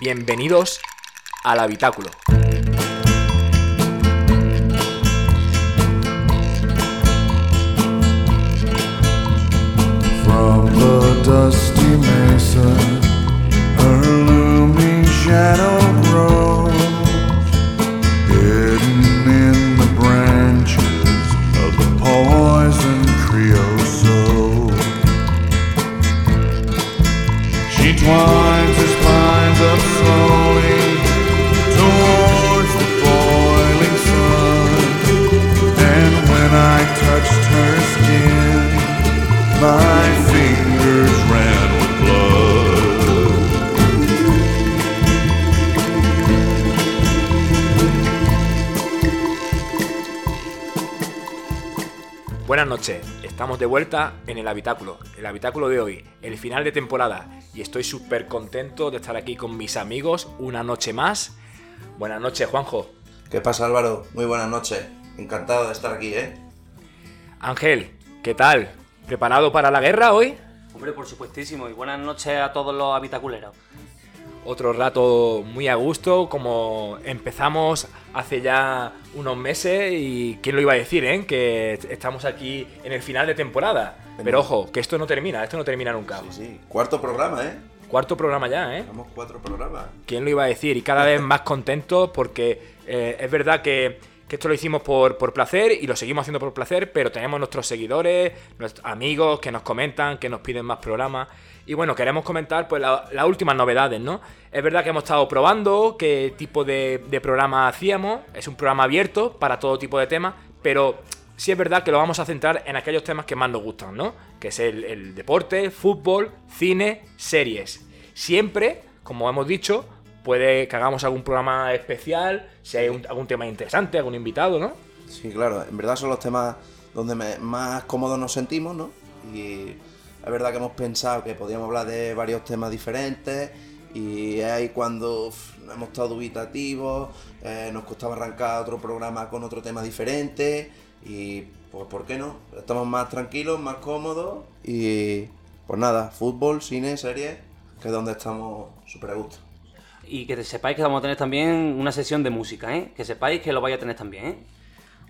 Bienvenidos al habitáculo. Estamos de vuelta en el habitáculo. El habitáculo de hoy, el final de temporada. Y estoy súper contento de estar aquí con mis amigos una noche más. Buenas noches, Juanjo. ¿Qué pasa Álvaro? Muy buenas noches. Encantado de estar aquí, ¿eh? Ángel, ¿qué tal? ¿Preparado para la guerra hoy? Hombre, por supuestísimo. Y buenas noches a todos los habitaculeros. Otro rato muy a gusto, como empezamos hace ya unos meses y quién lo iba a decir, ¿eh? Que estamos aquí en el final de temporada. Pero ojo, que esto no termina, esto no termina nunca. Sí, sí. Cuarto programa, ¿eh? Cuarto programa ya, ¿eh? Vamos cuatro programas. ¿Quién lo iba a decir? Y cada vez más contentos porque eh, es verdad que, que esto lo hicimos por, por placer y lo seguimos haciendo por placer, pero tenemos nuestros seguidores, nuestros amigos que nos comentan, que nos piden más programas. Y bueno, queremos comentar pues la- las últimas novedades, ¿no? Es verdad que hemos estado probando qué tipo de, programa hacíamos. Es un programa abierto para todo tipo de temas, pero sí es verdad que lo vamos a centrar en aquellos temas que más nos gustan, ¿no? Que es el, deporte, fútbol, cine, series. Siempre, como hemos dicho, puede que hagamos algún programa especial, si hay algún tema interesante, algún invitado, ¿no? Sí, claro. En verdad son los temas donde más cómodos nos sentimos, ¿no? Y es verdad que hemos pensado que podíamos hablar de varios temas diferentes y es ahí cuando hemos estado dubitativos, eh, nos costaba arrancar otro programa con otro tema diferente y pues ¿por qué no? Estamos más tranquilos, más cómodos y pues nada, fútbol, cine, series, que es donde estamos súper a gusto. Y que sepáis que vamos a tener también una sesión de música, ¿eh? Que sepáis que lo vais a tener también, ¿eh?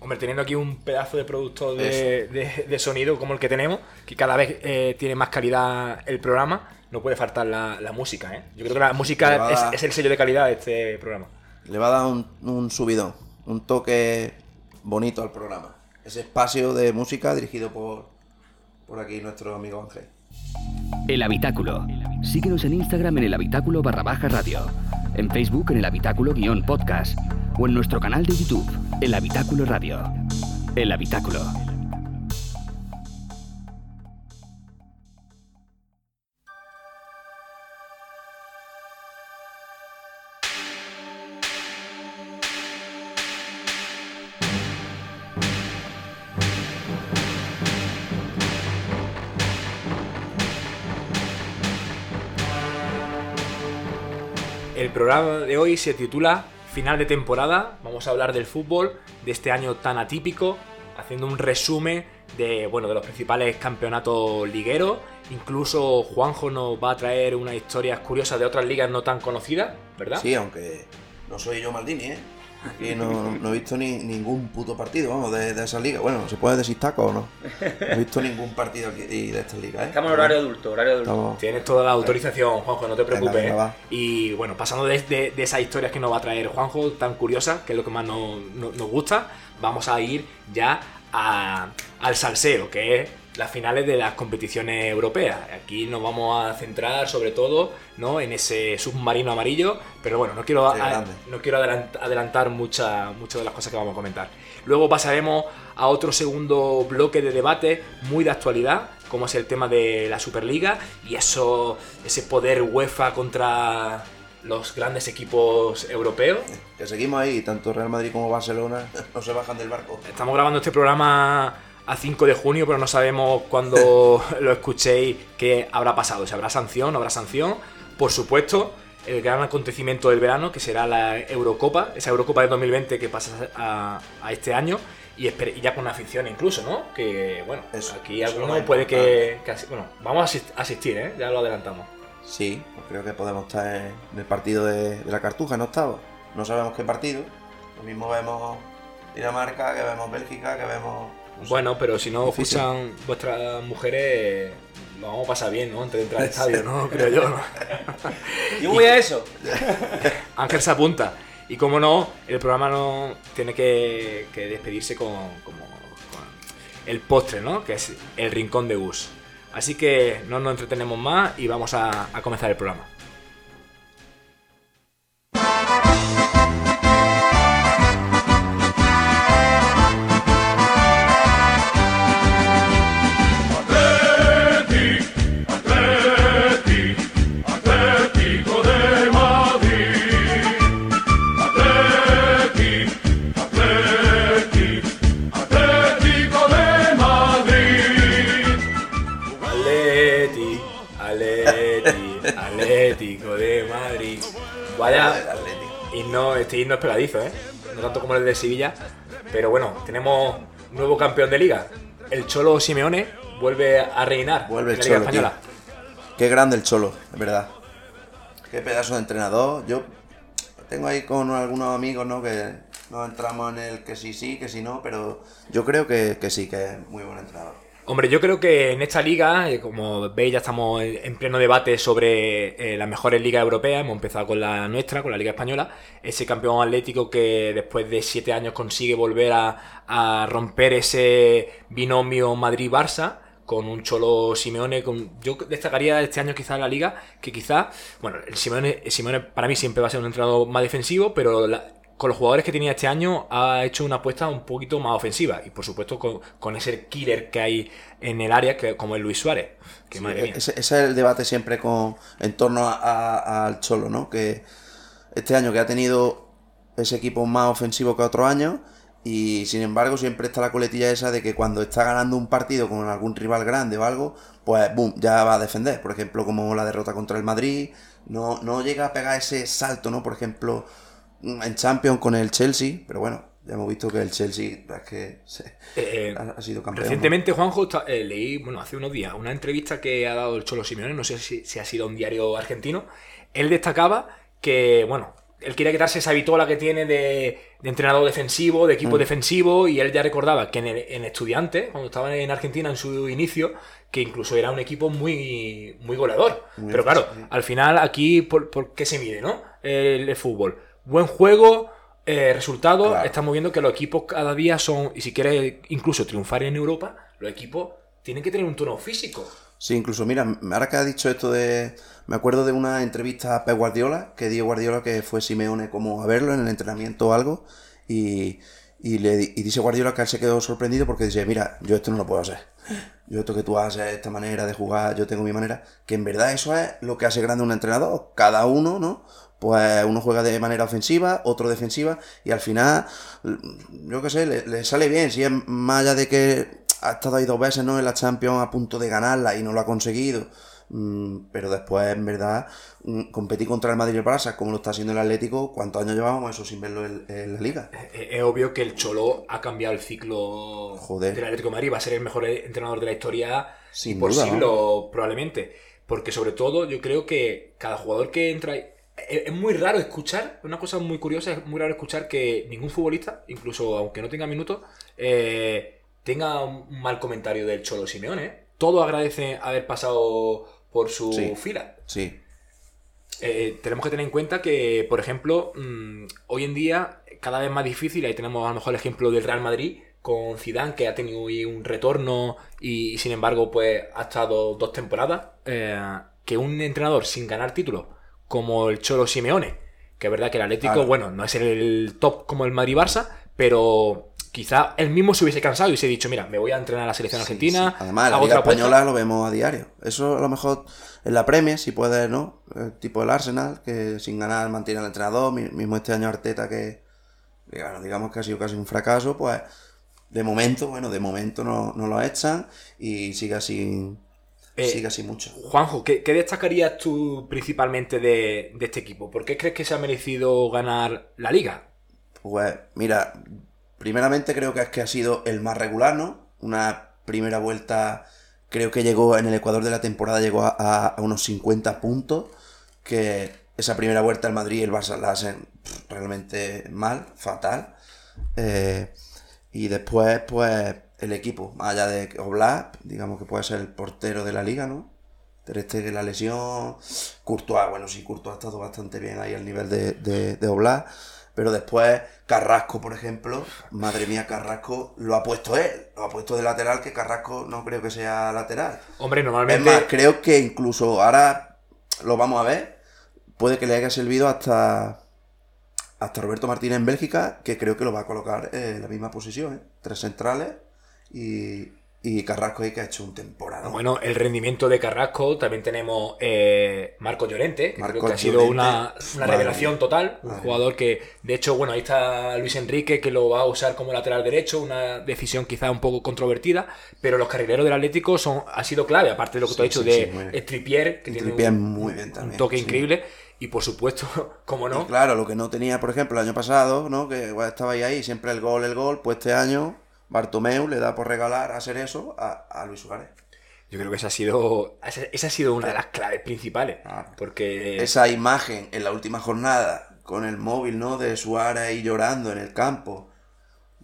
Hombre, teniendo aquí un pedazo de producto de, de- de sonido como el que tenemos, que cada vez eh, tiene más calidad el programa, no puede faltar la, la música, ¿eh? Yo creo que la música es, dar- es el sello de calidad de este programa. le va a dar un, un subidón, un toque bonito al programa. Ese espacio de música dirigido por, por aquí nuestro amigo Ángel. El Habitáculo. Síguenos en Instagram en el Habitáculo barra baja radio. En Facebook en el Habitáculo guion podcast. O en nuestro canal de YouTube, El Habitáculo Radio. El Habitáculo. El programa de hoy se titula Final de temporada. Vamos a hablar del fútbol de este año tan atípico, haciendo un resumen de, bueno, de los principales campeonatos ligueros. Incluso Juanjo nos va a traer unas historias curiosas de otras ligas no tan conocidas, ¿verdad? Sí, aunque no soy yo Maldini, ¿eh? Aquí no, no he visto ni, ningún puto partido, vamos, de, de esa liga. Bueno, ¿se puede decir taco o no? No he visto ningún partido aquí de esta liga, ¿eh? Estamos en horario adulto, horario adulto. Estamos- Tienes toda la autorización, Juanjo, no te preocupes. venga, ¿eh? Y bueno, pasando de, de- de esas historias que nos va a traer Juanjo, tan curiosas, que es lo que más nos, nos- nos gusta, vamos a ir ya a- al salseo, que es las finales de las competiciones europeas. Aquí nos vamos a centrar sobre todo ¿no? en ese submarino amarillo, pero bueno, no quiero, a- no quiero adelant- adelantar mucha- muchas de las cosas que vamos a comentar. Luego pasaremos a otro segundo bloque de debate muy de actualidad, como es el tema de la Superliga y eso, ese poder UEFA contra los grandes equipos europeos. Que seguimos ahí, tanto Real Madrid como Barcelona no se bajan del barco. Estamos grabando este programa a 5 de junio, pero no sabemos cuándo lo escuchéis qué habrá pasado. Si habrá sanción, no habrá sanción. Por supuesto, el gran acontecimiento del verano, que será la Eurocopa, esa Eurocopa del 2020 que pasa a, a este año. Y, ya con afición incluso, ¿no? Que, bueno, Eso, aquí alguno puede que, que Bueno, vamos a asist- asistir, ¿eh? Ya lo adelantamos. Sí, pues creo que podemos estar en el partido de, de la Cartuja, en octavo. No sabemos qué partido. Lo mismo vemos Dinamarca, que vemos Bélgica, que vemos... no sé. Bueno, pero si no Difícil. escuchan vuestras mujeres, lo vamos a pasar bien, ¿no? Antes de entrar al estadio, ¿no? Creo yo, ¿no? Yo voy a eso. Ángel se apunta. Y como no, el programa no tiene que, que despedirse con, como- con el postre, ¿no? Que es el rincón de Gus. Así que no nos entretenemos más y vamos a, a comenzar el programa. Atlético de Madrid. Vaya Atlético. himno, este himno es pegadizo, ¿eh? No tanto como el de Sevilla. Pero bueno, tenemos nuevo campeón de liga. El Cholo Simeone vuelve a reinar Vuelve en el la Liga Cholo, Española. Qué grande el Cholo, es verdad. Qué pedazo de entrenador. Yo tengo ahí con algunos amigos, ¿no? Que nos entramos en el que sí, sí, que sí, no, pero yo creo que, que sí, que es muy buen entrenador. Hombre, yo creo que en esta liga, eh, como veis, ya estamos en en pleno debate sobre eh, las mejores ligas europeas. Hemos empezado con la nuestra, con la Liga Española. Ese campeón atlético que después de siete años consigue volver a, a romper ese binomio Madrid-Barça con un Cholo Simeone. Con, yo destacaría este año quizás la liga que quizás, bueno, el Simeone, Simeone para mí siempre va a ser un entrenador más defensivo, pero la- con los jugadores que tenía este año ha hecho una apuesta un poquito más ofensiva y por supuesto con, con ese killer que hay en el área que, como es Luis Suárez que Sí, madre mía. ese, ese es el debate siempre con en torno a- a- al Cholo, ¿no? Que este año que ha tenido ese equipo más ofensivo que otros años y sin embargo siempre está la coletilla esa de que cuando está ganando un partido con algún rival grande o algo, pues boom, ya va a defender. Por ejemplo, como la derrota contra el Madrid, no, no llega a pegar ese salto, ¿no? Por ejemplo, en Champions con el Chelsea, pero bueno, ya hemos visto que el Chelsea es que se- Eh, ha, ha sido campeón. ¿no? Recientemente, Juanjo, está- eh, leí, bueno, hace unos días, una entrevista que ha dado el Cholo Simeone, no sé si, si ha sido un diario argentino. Él destacaba que, bueno, él quería quitarse esa vitola que tiene de, de entrenador defensivo, de Mm. equipo defensivo, y él ya recordaba que en, el- en Estudiantes, cuando estaba en Argentina en su inicio, que incluso era un equipo muy, muy goleador. Muy Pero claro, al final aquí, ¿por, por qué se mide, no? El, el fútbol. Buen juego, eh, resultados. Claro. Estamos viendo que los equipos cada día son, y si quieres incluso triunfar en Europa, los equipos tienen que tener un tono físico. Sí, incluso, mira, ahora que ha dicho esto de... Me acuerdo de una entrevista a Pep Guardiola, que dio Guardiola que fue Simeone como a verlo en el entrenamiento o algo, y, y, le, y dice Guardiola que él se quedó sorprendido porque dice, mira, yo esto no lo puedo hacer. Yo esto que tú haces, esta manera de jugar, yo tengo mi manera, que en verdad eso es lo que hace grande un entrenador. Cada uno, ¿no? Pues uno juega de manera ofensiva, otro defensiva, y al final, yo qué sé, le, le sale bien. Si es más allá de que ha estado ahí dos veces, ¿no? En la Champions a punto de ganarla y no lo ha conseguido. Mm, pero después, en verdad, mm, competir contra el Madrid y el Barça, como lo está haciendo el Atlético, ¿cuántos años llevamos eso sin verlo en, en la liga? Es, es obvio que el Cholo ha cambiado el ciclo Joder. del Atlético de Madrid. Va a ser el mejor entrenador de la historia Sin y por duda, siglo, probablemente. Porque sobre todo yo creo que cada jugador que entra... Es, muy raro escuchar, una cosa muy curiosa, es muy raro escuchar que ningún futbolista, incluso aunque no tenga minutos, eh, tenga un mal comentario del Cholo Simeone. ¿eh? Todos agradecen haber pasado por su Sí. fila. Sí, Eh, tenemos que tener en cuenta que, por ejemplo, mm, hoy en día cada vez más difícil, ahí tenemos a lo mejor el ejemplo del Real Madrid con Zidane que ha tenido un retorno y, sin embargo pues ha estado dos temporadas, eh, que un entrenador sin ganar títulos como el Cholo Simeone, que es verdad que el Atlético, Claro. bueno, no es el top como el Madrid-Barça, pero quizá él mismo se hubiese cansado y hubiese dicho, mira, me voy a entrenar a la selección Sí, argentina, sí. Además, la Liga otra apuesta". Española lo vemos a diario. Eso a lo mejor en la Premier, si puede, ¿no? El tipo del Arsenal, que sin ganar mantiene al entrenador. mi- Mismo este año Arteta, que digamos, digamos que ha sido casi un fracaso, pues de momento, bueno, de momento no, no lo echan y sigue así, Eh, sigue así mucho. Juanjo, ¿qué, qué destacarías tú principalmente de, de este equipo? ¿Por qué crees que se ha merecido ganar la liga? Pues mira, primeramente creo que es que ha sido el más regular, ¿no? Una primera vuelta creo que llegó en el Ecuador de la temporada llegó a, unos 50 puntos, que esa primera vuelta el Madrid y el Barça la hacen realmente mal, fatal. Eh, y después, pues, el equipo, más allá de Oblak, digamos que puede ser el portero de la liga, ¿no? Ter Stegen, la lesión, Courtois, bueno, sí, Courtois ha estado bastante bien ahí al nivel de, de, de Oblak, pero después Carrasco, por ejemplo, madre mía, Carrasco lo ha puesto él, lo ha puesto de lateral, que Carrasco no creo que sea lateral. Hombre, Es normalmente. más, creo que incluso ahora lo vamos a ver, puede que le haya servido hasta hasta Roberto Martínez en Bélgica, que creo que lo va a colocar en la misma posición, ¿eh? tres centrales y, y Carrasco ahí que ha hecho un temporada. Bueno, el rendimiento de Carrasco, también tenemos eh, Marco Llorente, que Marco creo que ha sido una, una revelación total, un jugador que, de hecho, bueno, ahí está Luis Enrique, que lo va a usar como lateral derecho, una decisión quizá un poco controvertida, pero los carrileros del Atlético son, ha sido clave, aparte de lo que tú has Sí, dicho sí, de sí. Estripier, que Y tiene un, muy bien un también, toque sí. increíble, y por supuesto, como Y no, claro, lo que no tenía, por ejemplo, el año pasado, ¿no? Que igual estaba ahí, ahí, siempre el gol, el gol, pues este año Bartomeu le da por regalar hacer eso a, a Luis Suárez. yo creo que esa ha sido, esa, ha sido una de las claves principales, Claro. porque... esa imagen en la última jornada con el móvil, ¿no? De Suárez ahí llorando en el campo,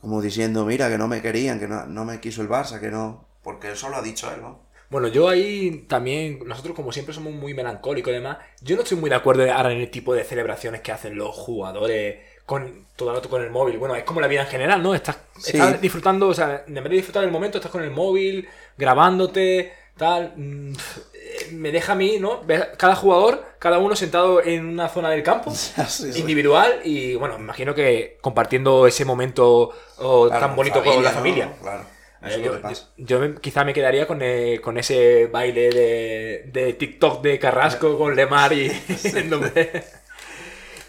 como diciendo, mira, que no me querían, que no, no me quiso el Barça, que no, porque eso lo ha dicho él, ¿no? Bueno, yo ahí también, nosotros como siempre somos muy melancólicos y demás, yo no estoy muy de acuerdo ahora en el tipo de celebraciones que hacen los jugadores con todo el rato con el móvil. Bueno, es como la vida en general, ¿no? Estás, Sí. estás disfrutando, o sea, en vez de disfrutar del momento, estás con el móvil, grabándote, tal. mm, eh, Me deja a mí, ¿no? Cada jugador, cada uno sentado en una zona del campo, Sí, sí. individual, y bueno, me imagino que compartiendo ese momento oh, Claro, tan bonito con la ¿no? familia. Claro. Eh, Eso es yo, lo que pasa. yo me- quizá me quedaría con, eh, con ese baile de, de TikTok de Carrasco con Lemar y el.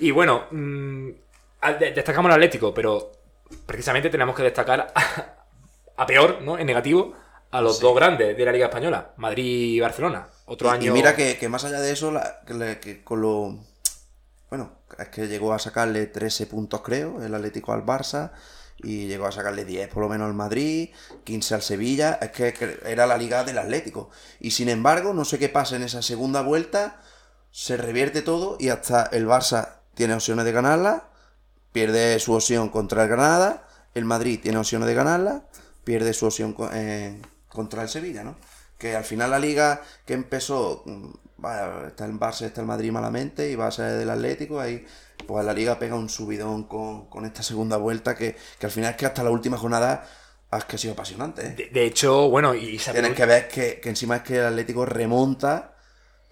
Y bueno, mm, de- destacamos el Atlético, pero precisamente tenemos que destacar a, a peor, ¿no? En negativo, a los dos grandes de la Liga Española, Madrid y Barcelona. Otro Y- año. Y mira que, que más allá de eso, la- que, le- que con lo. Bueno, es que llegó a sacarle 13 puntos, creo, el Atlético al Barça. Y llegó a sacarle 10 por lo menos al Madrid, 15 al Sevilla. Es que, que era la liga del Atlético. Y sin embargo, no sé qué pasa en esa segunda vuelta. Se revierte todo y hasta el Barça tiene opciones de ganarla. Pierde su opción contra el Granada. El Madrid tiene opciones de ganarla. Pierde su opción eh, contra el Sevilla, ¿no? Que al final la liga que empezó, mm, está el Barça, está el Madrid malamente y va a ser del Atlético, ahí pues la liga pega un subidón con, con esta segunda vuelta que, que al final es que hasta la última jornada es que ha sido apasionante. ¿eh? De, de hecho, bueno, y se Tienes que ver que, que encima es que el Atlético remonta,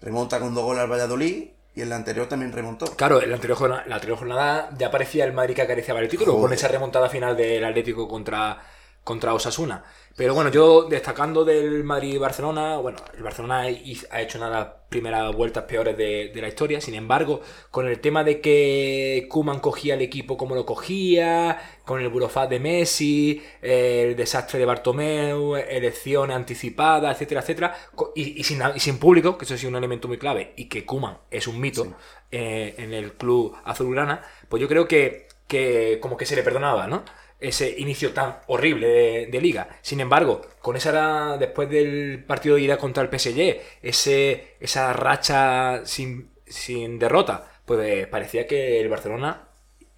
remonta con dos goles al Valladolid y en la anterior también remontó. Claro, en la anterior, jornada, la anterior jornada ya aparecía el Madrid que acariciaba el título Joder. con esa remontada final del Atlético contra, contra Osasuna. Pero bueno, yo destacando del Madrid y Barcelona, bueno, el Barcelona ha hecho una de las primeras vueltas peores de, de la historia. Sin embargo, con el tema de que Kuman cogía el equipo como lo cogía, con el burofaz de Messi, el desastre de Bartomeu, elecciones anticipadas, etcétera, etcétera, co- y, y sin, y sin público, que eso sí es un elemento muy clave, y que Kuman es un mito eh, en el club azulgrana, pues yo creo que, que como que se le perdonaba, ¿no? Ese inicio tan horrible de, liga. Sin embargo, con esa después del partido de ida contra el PSG, ese, esa racha sin, sin derrota, pues eh, parecía que el Barcelona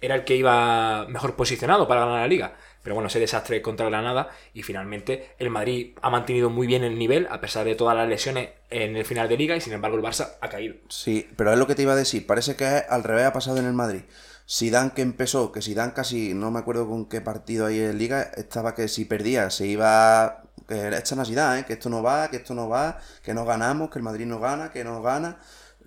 era el que iba mejor posicionado para ganar la liga. Pero bueno, ese desastre contra Granada y finalmente el Madrid ha mantenido muy bien el nivel a pesar de todas las lesiones en el final de liga y sin embargo el Barça ha caído. Sí, pero es lo que te iba a decir. Parece que al revés ha pasado en el Madrid. Zidane que empezó, que Zidane casi, no me acuerdo con qué partido ahí en Liga, estaba que si perdía se iba... Que echan a Zidane, ¿eh? que esto no va, que esto no va, que no ganamos, que el Madrid no gana, que no gana.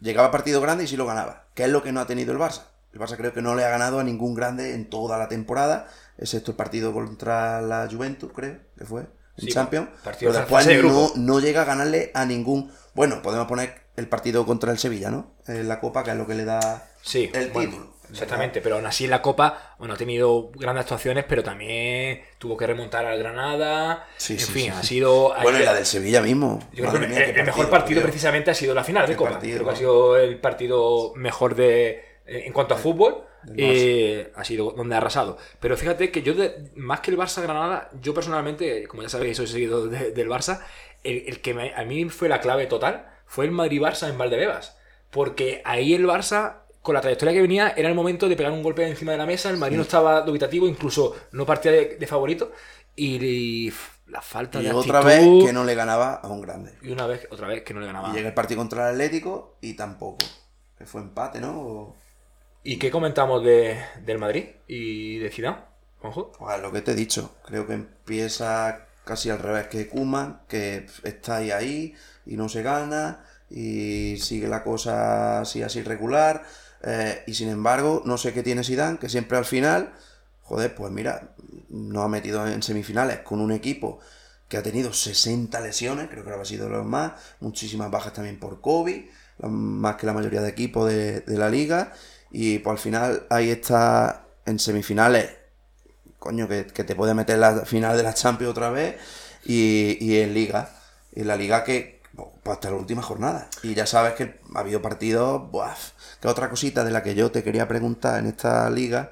Llegaba a partido grande y sí lo ganaba. Que es lo que no ha tenido el Barça. El Barça creo que no le ha ganado a ningún grande en toda la temporada, excepto el partido contra la Juventus, creo que fue, en Sí, Champions. Pero de después de no, no llega a ganarle a ningún. Bueno, podemos poner el partido contra el Sevilla, ¿no? En la Copa, que es lo que le da Sí, el bueno, título. Exactamente, pero aún así en la Copa, bueno, ha tenido grandes actuaciones, pero también tuvo que remontar al Granada. Sí, en sí, fin, sí, ha sido. Bueno, y la del Sevilla mismo. Yo creo que mía, el, mejor partido precisamente ha sido la final de Copa. partido, creo que ha sido el partido mejor de en cuanto a fútbol. eh, ha sido donde ha arrasado. Pero fíjate que yo, de- más que el Barça-Granada, yo personalmente, como ya sabéis, soy seguidor de- del Barça, el, el que me- a mí fue la clave total fue el Madrid-Barça en Valdebebas. Porque ahí el Barça, con la trayectoria que venía, era el momento de pegar un golpe encima de la mesa. El Madrid no estaba dubitativo, incluso no partía de, de favorito. Y, la falta Y de otra actitud- vez que no le ganaba a un grande. Y una vez, otra vez que no le ganaba. Y llega el partido contra el Atlético y tampoco. Que fue empate, ¿no? O- ¿Y qué comentamos de, del Madrid y de Zidane, Juanjo? Pues lo que te he dicho, creo que empieza casi al revés que Kuman, que está ahí ahí y no se gana y sigue la cosa así así regular eh, y sin embargo no sé qué tiene Zidane que siempre al final, joder, pues mira, nos ha metido en semifinales con un equipo que ha tenido 60 lesiones, creo que habrá sido los más, muchísimas bajas también por COVID, más que la mayoría de equipos de, la liga y pues al final ahí está en semifinales coño, que, te puede meter la final de la Champions otra vez y, en Liga. En la Liga que pues, hasta la última jornada. Y ya sabes que ha habido partidos, buah, que otra cosita de la que yo te quería preguntar en esta liga,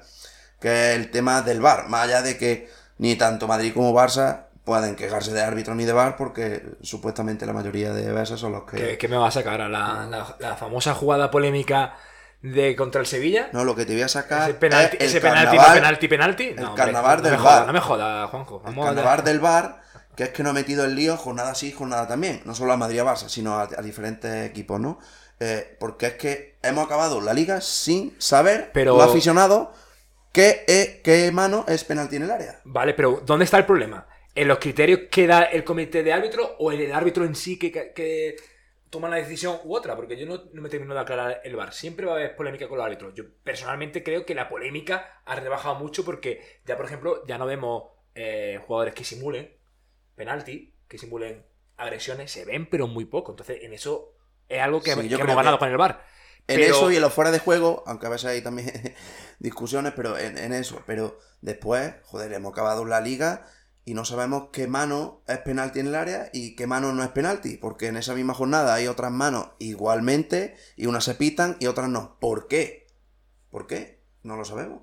que es el tema del VAR. Más allá de que ni tanto Madrid como Barça pueden quejarse de árbitro ni de VAR, porque supuestamente la mayoría de veces son los que... ¿Qué, qué me va a sacar? ¿A la, la- la famosa jugada polémica de contra el Sevilla? No, lo que te voy a sacar ese penalti, es el ese penalti, carnaval- no penalti, penalti. el hombre, carnaval no del me jodas, VAR. No me jodas, Juanjo. El a- carnaval del bar, que es que no ha metido el lío jornada sí, jornada también. No solo a Madrid y a Barça, sino a, a diferentes equipos, ¿no? Eh, porque es que hemos acabado la liga sin saber, Pero- los aficionados, qué, eh, qué mano es penalti en el área. Vale, pero ¿dónde está el problema? ¿En los criterios que da el comité de árbitro o en el árbitro en sí que, que toma la decisión u otra? Porque yo no, no me termino de aclarar el VAR. Siempre va a haber polémica con los árbitros. Yo personalmente creo que la polémica ha rebajado mucho porque ya, por ejemplo, ya no vemos eh, jugadores que simulen penalti, que simulen agresiones, se ven pero muy poco. Entonces, en eso es algo que, Sí, que yo hemos ganado que con el VAR. En Pero- eso y en los fuera de juego, aunque a veces hay también discusiones, pero en, en eso. Pero después, joder, hemos acabado la liga y no sabemos qué mano es penalti en el área y qué mano no es penalti. Porque en esa misma jornada hay otras manos igualmente y unas se pitan y otras no. ¿Por qué? ¿Por qué? No lo sabemos.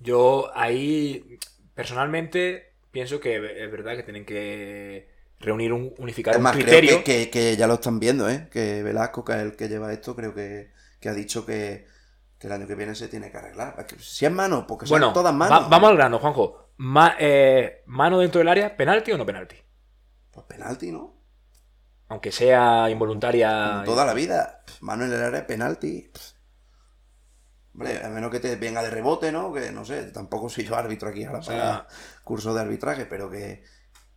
Yo ahí, personalmente, pienso que es verdad que tienen que reunir un, unificar Es un criterio. creo que, que- que ya lo están viendo, ¿eh? Que Velasco, que es el que lleva esto, creo que, que ha dicho que, el año que viene se tiene que arreglar. Si es mano, porque son Bueno, todas va- manos. vamos al grano, Juanjo. Ma- eh, ¿Mano dentro del área, penalti o no penalti? Pues penalti, ¿no? Aunque sea involuntaria. Como toda la vida. Mano en el área, penalti. Hombre, a menos que te venga de rebote, ¿no? Que no sé, tampoco soy yo árbitro aquí ahora sea- para curso de arbitraje, pero que,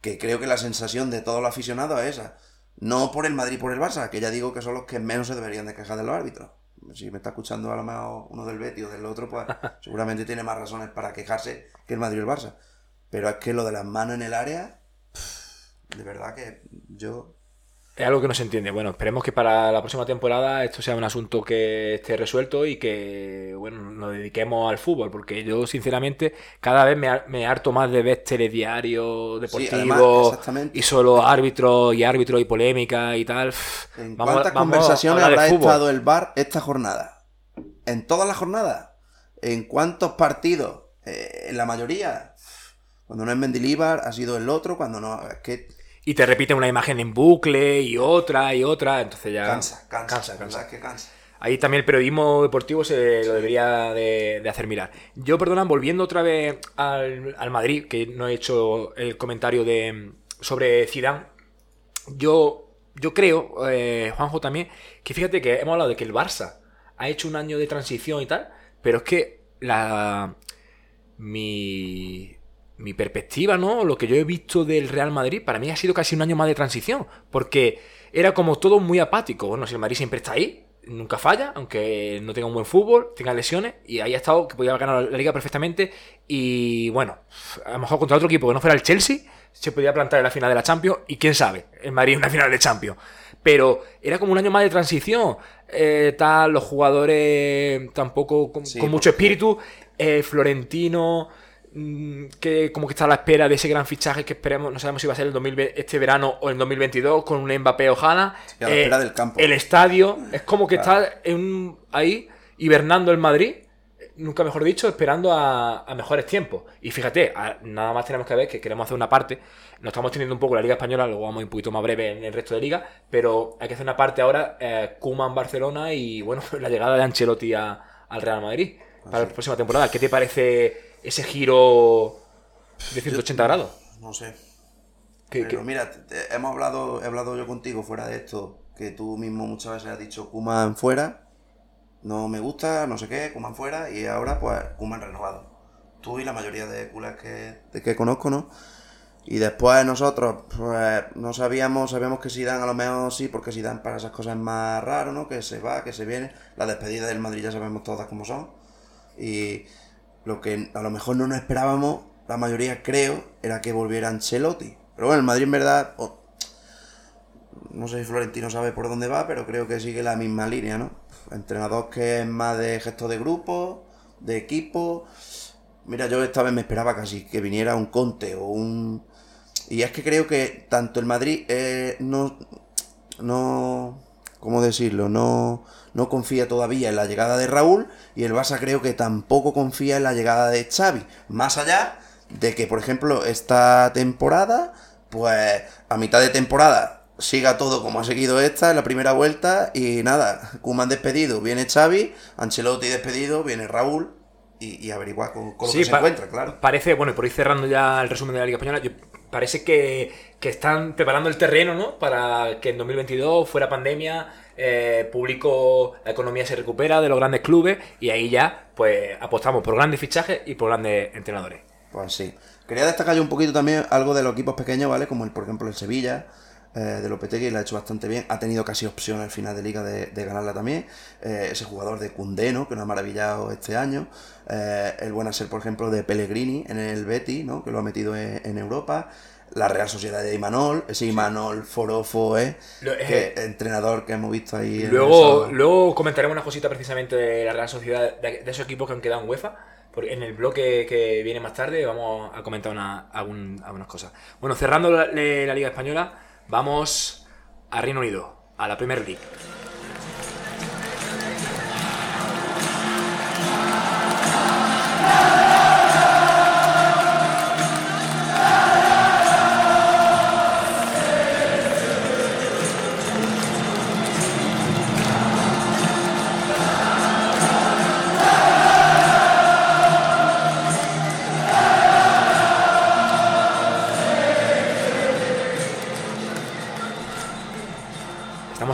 que creo que la sensación de todos los aficionados es esa. No por el Madrid y por el Barça, que ya digo que son los que menos se deberían de quejar de los árbitros. Si me está escuchando a lo mejor uno del Betis o del otro, pues seguramente tiene más razones para quejarse que el Madrid y el Barça. Pero es que lo de las manos en el área, de verdad que yo Es algo que no se entiende. Bueno, esperemos que para la próxima temporada esto sea un asunto que esté resuelto y que, bueno, nos dediquemos al fútbol, porque yo, sinceramente, cada vez me, har- me harto más de ver telediarios deportivos exactamente. y solo árbitros y árbitros y polémica y tal. ¿En Vamos- cuántas vamos conversaciones habrá estado el bar esta jornada? ¿En todas las jornadas? ¿En cuántos partidos? Eh, ¿En la mayoría? Cuando no es Mendilibar, ha sido el otro, cuando no... Es que Y te repiten una imagen en bucle y otra y otra, entonces ya... cansa, cansa, cansa, cansa. que cansa. Ahí también el periodismo deportivo se lo debería de, de hacer mirar. Yo, perdona, volviendo otra vez al, al Madrid, que no he hecho el comentario de sobre Zidane. Yo, yo creo, eh, Juanjo también, que fíjate que hemos hablado de que el Barça ha hecho un año de transición y tal, pero es que la mi mi perspectiva, ¿no? Lo que yo he visto del Real Madrid, para mí ha sido casi un año más de transición, porque era como todo muy apático. Bueno, si el Madrid siempre está ahí, nunca falla, aunque no tenga un buen fútbol, tenga lesiones, y ahí ha estado, que podía haber ganado la liga perfectamente, y bueno, a lo mejor contra otro equipo que no fuera el Chelsea, se podía plantar en la final de la Champions, y quién sabe, el Madrid en una final de Champions. Pero era como un año más de transición, eh, tal, los jugadores tampoco con, Sí, con mucho espíritu, eh, Florentino que como que está a la espera de ese gran fichaje que esperemos, no sabemos si va a ser el 2020 este verano o en 2022 con un Mbappé ojalá. Sí, a la espera del campo. El estadio es como que está en ahí hibernando el Madrid. nunca mejor dicho, esperando a, a mejores tiempos. Y fíjate, a- nada más tenemos que ver que queremos hacer una parte. Nos estamos teniendo un poco la Liga Española, luego vamos un poquito más breve en el resto de liga, pero hay que hacer una parte ahora, eh, Koeman Barcelona y bueno, la llegada de Ancelotti a- al Real Madrid para la próxima temporada. ¿Qué te parece ese giro de 180 grados? No sé. ¿Qué- Pero qué- mira, te- te- hemos hablado, he hablado yo contigo fuera de esto, que tú mismo muchas veces has dicho Kuman fuera, no me gusta, no sé qué, Kuman fuera, y ahora pues Kuman renovado. Tú y la mayoría de culés que, de que conozco, ¿no? Y después nosotros, pues no sabíamos, sabíamos que Zidane a lo mejor sí, porque Zidane para esas cosas es más raro, ¿no? Que se va, que se viene. La despedida del Madrid ya sabemos todas cómo son. Y lo que a lo mejor no nos esperábamos, la mayoría creo, era que volviera Ancelotti. Pero bueno, el Madrid en verdad, no sé si Florentino sabe por dónde va, pero creo que sigue la misma línea, ¿no? Entrenador que es más de gesto de grupo, de equipo. Mira, yo esta vez me esperaba casi que viniera un Conte o un... Y es que creo que tanto el Madrid eh, no... No... ¿Cómo decirlo? No, no confía todavía en la llegada de Raúl y el Barça creo que tampoco confía en la llegada de Xavi. Más allá de que, por ejemplo, esta temporada, pues a mitad de temporada siga todo como ha seguido esta en la primera vuelta y nada, Kuman despedido, viene Xavi, Ancelotti despedido, viene Raúl y, y averiguar con, con lo que se encuentra, claro. Parece, bueno, y por ir cerrando ya el resumen de la Liga Española, yo- parece que, que están preparando el terreno, ¿no? Para que en 2022, fuera pandemia, eh, público, la economía se recupera de los grandes clubes y ahí ya, pues, apostamos por grandes fichajes y por grandes entrenadores. Pues sí. Quería destacar yo un poquito también algo de los equipos pequeños, ¿vale? Como el, por ejemplo el Sevilla, eh, de Lopetegui, lo ha hecho bastante bien. Ha tenido casi opción al final de liga de, de ganarla también. Eh, ese jugador de Cundeno, que nos ha maravillado este año. Eh, el buen ser, por ejemplo, de Pellegrini en el Betty, ¿no? Que lo ha metido en, en Europa. La Real Sociedad de Imanol, ese Imanol Forofo, ¿eh? Lo- eh, Que- entrenador que hemos visto ahí. Luego, luego comentaremos una cosita precisamente de la Real Sociedad, de, de esos equipos que han quedado en UEFA. Porque en el bloque que viene más tarde vamos a comentar una- algunas cosas. Bueno, cerrando la, la Liga Española, vamos a Reino Unido, a la Premier League.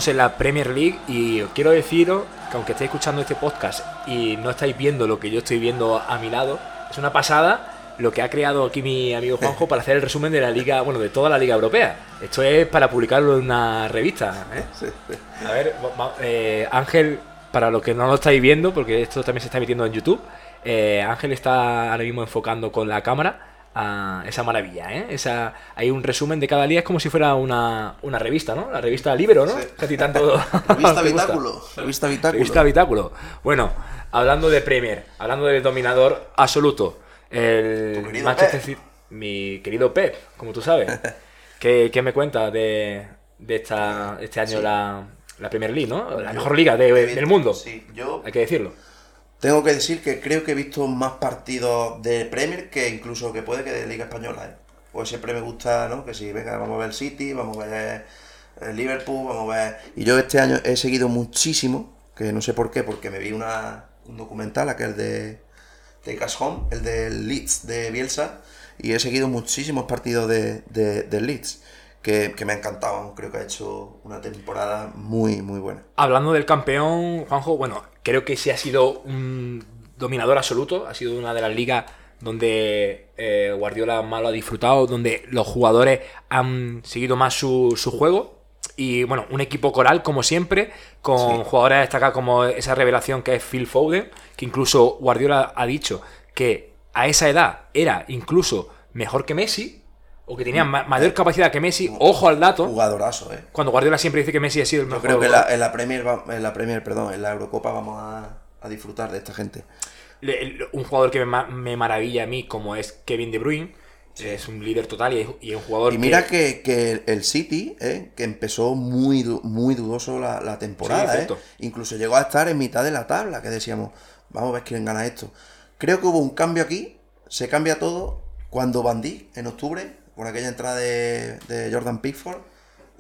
Estamos en la Premier League y os quiero deciros que aunque estéis escuchando este podcast y no estáis viendo lo que yo estoy viendo a mi lado, es una pasada lo que ha creado aquí mi amigo Juanjo para hacer el resumen de la liga, bueno, de toda la liga europea. Esto es para publicarlo en una revista. ¿eh? Sí, sí. A ver, eh, Ángel, para los que no lo estáis viendo, porque esto también se está emitiendo en YouTube, eh, Ángel está ahora mismo enfocando con la cámara a esa maravilla, ¿eh? Esa, hay un resumen de cada día, es como si fuera una, una revista, ¿no? La revista Libero, ¿no? Sí. Que a ti tanto Revista. Bitáculo. Revista Bitáculo. Revista Habitáculo. Bueno, hablando de Premier, hablando de dominador absoluto, el Tu querido Manchester Pep. City, mi querido Pep, como tú sabes. ¿Qué, qué me cuentas de, de esta, este año la, la Premier League, ¿no? La mejor liga de- del mundo, Sí, yo hay que decirlo. Tengo que decir que creo que he visto más partidos de Premier que incluso que puede que de Liga Española. ¿eh? Pues siempre me gusta, ¿no? Que si, venga, vamos a ver City, vamos a ver el Liverpool, vamos a ver... Y yo este año he seguido muchísimo, que no sé por qué, porque me vi una, un documental, aquel de Take Us Home, el del Leeds de Bielsa, y he seguido muchísimos partidos de, de, Leeds, que, que me ha encantado. Creo que ha hecho una temporada muy, muy buena. Hablando del campeón, Juanjo, bueno, creo que sí ha sido un dominador absoluto, ha sido una de las ligas donde eh, Guardiola más lo ha disfrutado, donde los jugadores han seguido más su, su juego. Y bueno, un equipo coral como siempre, con Sí. jugadores destacados como esa revelación que es Phil Foden, que incluso Guardiola ha dicho que a esa edad era incluso mejor que Messi, o que tenía ma- mayor capacidad que Messi. Ojo al dato, Jugadorazo, ¿eh? cuando Guardiola siempre dice que Messi ha sido el Yo mejor. creo que en la, en la Premier, en la Premier, perdón, en la Eurocopa vamos a, a disfrutar de esta gente. Le- el- un jugador que me, me maravilla a mí, como es Kevin De Bruyne, es un líder total y es, y es un jugador Y mira que, que el City, ¿eh? que empezó muy, muy dudoso la, la temporada, Sí, ¿eh? incluso llegó a estar en mitad de la tabla, que decíamos, vamos a ver quién gana esto. Creo que hubo un cambio aquí, se cambia todo cuando Dijk, en octubre, con aquella entrada de, de Jordan Pickford,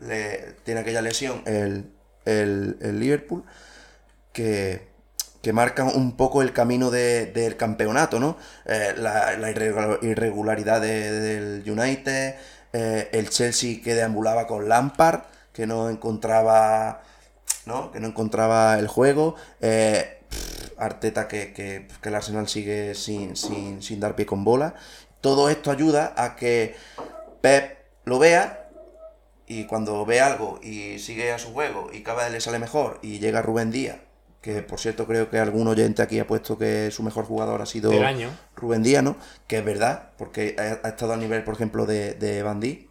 le, tiene aquella lesión el, el- el Liverpool, que, que marca un poco el camino de- del campeonato, ¿no? Eh, la, la irregu- irregularidad de- del United, eh, el Chelsea que deambulaba con Lampard, que no encontraba, ¿no? Que no encontraba el juego, eh, Arteta que, que- que el Arsenal sigue sin, sin, sin dar pie con bola. Todo esto ayuda a que Pep lo vea y cuando ve algo y sigue a su juego y cada vez le sale mejor y llega Rubén Díaz, que por cierto creo que algún oyente aquí ha puesto que su mejor jugador ha sido año. Rubén Díaz, ¿no? Que es verdad, porque ha, estado a nivel, por ejemplo, de, de Dijk.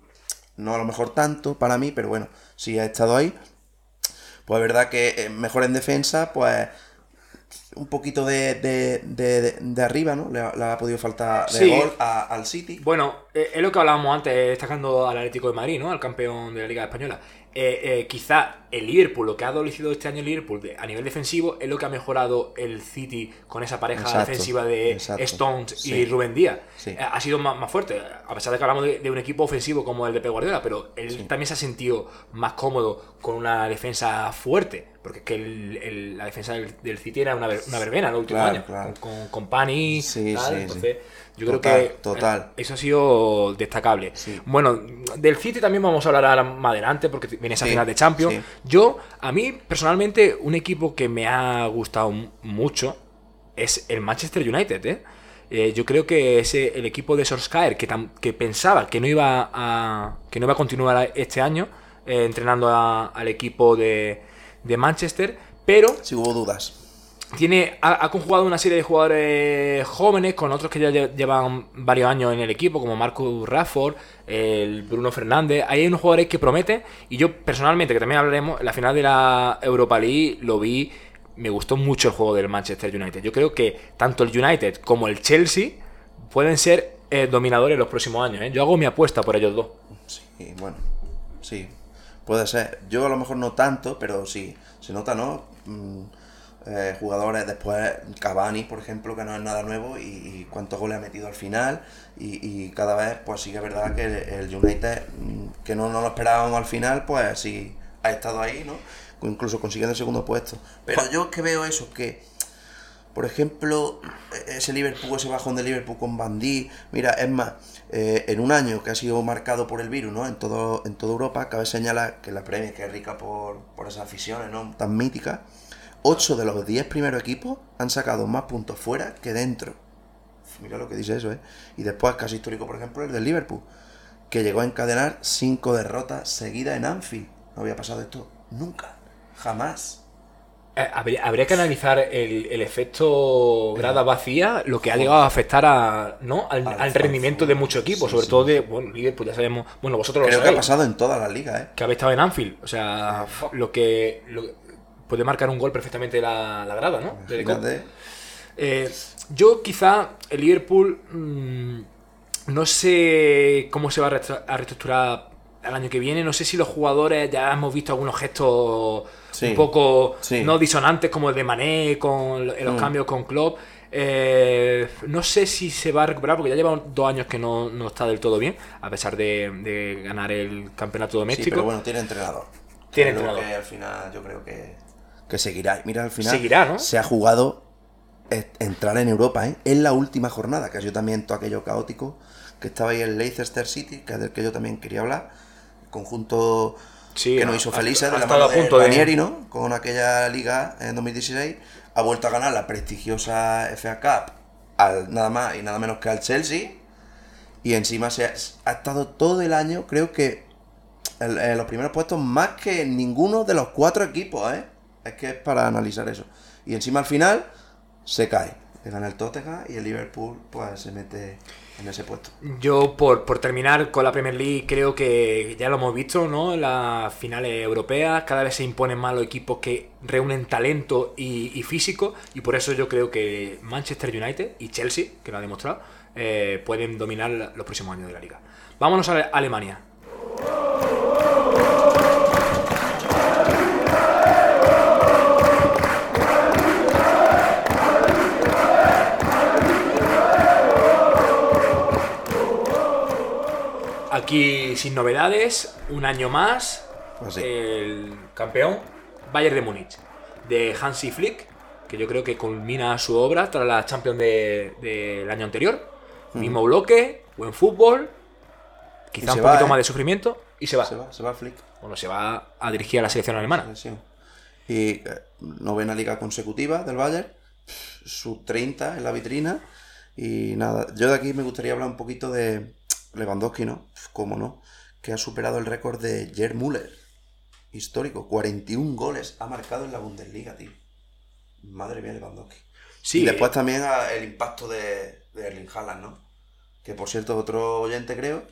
No a lo mejor tanto para mí, pero bueno, sí ha estado ahí. Pues es verdad que eh, mejor en defensa, pues un poquito de, de, de- de arriba, ¿no? Le ha, le ha podido faltar de Sí. gol a- al City. Bueno, eh, es lo que hablábamos antes, destacando al Atlético de Madrid, ¿no? Al campeón de la Liga Española. Eh, eh, quizá el Liverpool, lo que ha adolecido este año el Liverpool de- a nivel defensivo, es lo que ha mejorado el City con esa pareja Exacto, defensiva de exacto. Stones y. Rubén Díaz. Sí. Eh, ha sido más, más fuerte, a pesar de que hablamos de, de un equipo ofensivo como el de Pep Guardiola, pero él también se ha sentido más cómodo con una defensa fuerte. Porque es que el- el- la defensa del, del City era una, ver- una verbena en los últimos Claro, años. claro. Con, con, Pani, tal, entonces, yo Total, creo que total. eh, eso ha sido destacable. Sí. Bueno, del City también vamos a hablar más adelante porque viene esa Sí, final de Champions. sí. Yo, a mí personalmente, un equipo que me ha gustado mucho es el Manchester United, ¿eh? Eh, yo creo que ese el equipo de Solskjaer que, tam- que pensaba que no iba a que no iba a continuar este año eh, entrenando a- al equipo de, de Manchester, pero Si hubo dudas. Tiene, ha, ha conjugado una serie de jugadores jóvenes con otros que ya lle- llevan varios años en el equipo, como Marcus Rafford, el Bruno Fernández. Hay unos jugadores que prometen. Y yo personalmente, que también hablaremos, en la final de la Europa League lo vi. Me gustó mucho el juego del Manchester United. Yo creo que tanto el United como el Chelsea pueden ser eh, dominadores los próximos años. ¿eh? Yo hago mi apuesta por ellos dos. Sí, bueno, sí, puede ser. Yo a lo mejor no tanto, pero sí, se nota, ¿no? Mm, eh, jugadores después, Cavani, por ejemplo, que no es nada nuevo, y, cuántos goles ha metido al final, y, y cada vez, pues sí que es verdad que el, el United, mm, que no, no lo esperábamos al final, pues sí, ha estado ahí, ¿no? Incluso consiguiendo el segundo puesto. Pero yo que veo eso, que por ejemplo, ese Liverpool, ese bajón de Liverpool con Bandí, mira, es más, eh, en un año que ha sido marcado por el virus, ¿no? En todo, en toda Europa, cabe señalar que la Premier, que es rica por, por esas aficiones, ¿no? Tan míticas, 8 de los 10 primeros equipos han sacado más puntos fuera que dentro. Mira lo que dice eso, ¿eh? Y después, casi histórico, por ejemplo, el del Liverpool, que llegó a encadenar 5 derrotas seguidas en Anfield. No había pasado esto nunca, jamás. Eh, Habría, habría que analizar el, el efecto grada vacía, lo que ha llegado a afectar a, ¿no? al, Al al rendimiento de muchos equipos, sí, sobre sí. todo de, bueno, Liverpool, ya sabemos, bueno, vosotros lo Creo que ha sabéis, pasado en todas las ligas, ¿eh? que habéis estado en Anfield, o sea, lo que, lo que- puede marcar un gol perfectamente la, la grada, ¿no? Eh, yo quizá el Liverpool mm, no sé cómo se va a, reestructurar el año que viene, no sé si los jugadores ya hemos visto algunos gestos Sí, un poco sí. no disonantes como el de Mané con en los Mm. cambios con Klopp. Eh, no sé si se va a recuperar porque ya lleva dos años que no, no está del todo bien, a pesar de, de ganar el campeonato Sí, doméstico. pero bueno, tiene entrenador. Tiene entrenador. que al final yo creo que, que seguirá. Mira, al final Seguirá, ¿no? se ha jugado eh, entrar en Europa, ¿eh? En la última jornada, que ha sido también todo aquello caótico, que estaba ahí el Leicester City, que es del que yo también quería hablar. Conjunto Sí, que ha- nos hizo ha- felices ha de la mano de- Ranieri, ¿no? Con aquella liga en 2016. Ha vuelto a ganar la prestigiosa FA Cup al nada más y nada menos que al Chelsea. Y encima se ha, ha estado todo el año, creo que en, en los primeros puestos más que ninguno de los cuatro equipos, ¿eh? Es que es para analizar eso. Y encima al final se cae. Le gana el Tottenham y el Liverpool pues se mete en ese puesto. Yo, por, por terminar con la Premier League, creo que ya lo hemos visto, ¿no? Las finales europeas, cada vez se imponen más los equipos que reúnen talento y, y físico, y por eso yo creo que Manchester United y Chelsea, que lo ha demostrado, eh, pueden dominar los próximos años de la liga. Vámonos a Alemania. Aquí sin novedades, un año más, Pues sí. el campeón Bayern de Múnich, de Hansi Flick, que yo creo que culmina su obra tras la Champions de- del año anterior. Mismo bloque, buen fútbol, quizá un poquito va, ¿eh? más de sufrimiento, y se va. Se va, se va Flick. Bueno, se va a dirigir a la selección alemana. Y eh, novena liga consecutiva del Bayern, sub 30 en la vitrina. Y nada, yo de aquí me gustaría hablar un poquito de Lewandowski, ¿no? Cómo no, que ha superado el récord de Gerd Müller, histórico. 41 goles ha marcado en la Bundesliga, tío. Madre mía, Lewandowski. Sí, y después también el impacto de, de Erling Haaland, ¿no? Que por cierto, otro oyente creo,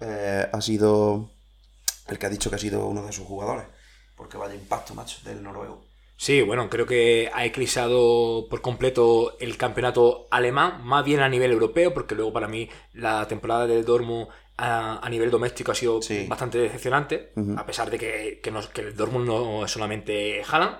eh, ha sido el que ha dicho que ha sido uno de sus jugadores. Porque vaya impacto, macho, del noruego. Sí, bueno, creo que ha eclipsado por completo el campeonato alemán, más bien a nivel europeo, porque luego para mí la temporada del Dortmund a, a nivel doméstico ha sido Sí. bastante decepcionante, a pesar de que, que no- que el Dortmund no es solamente Haaland,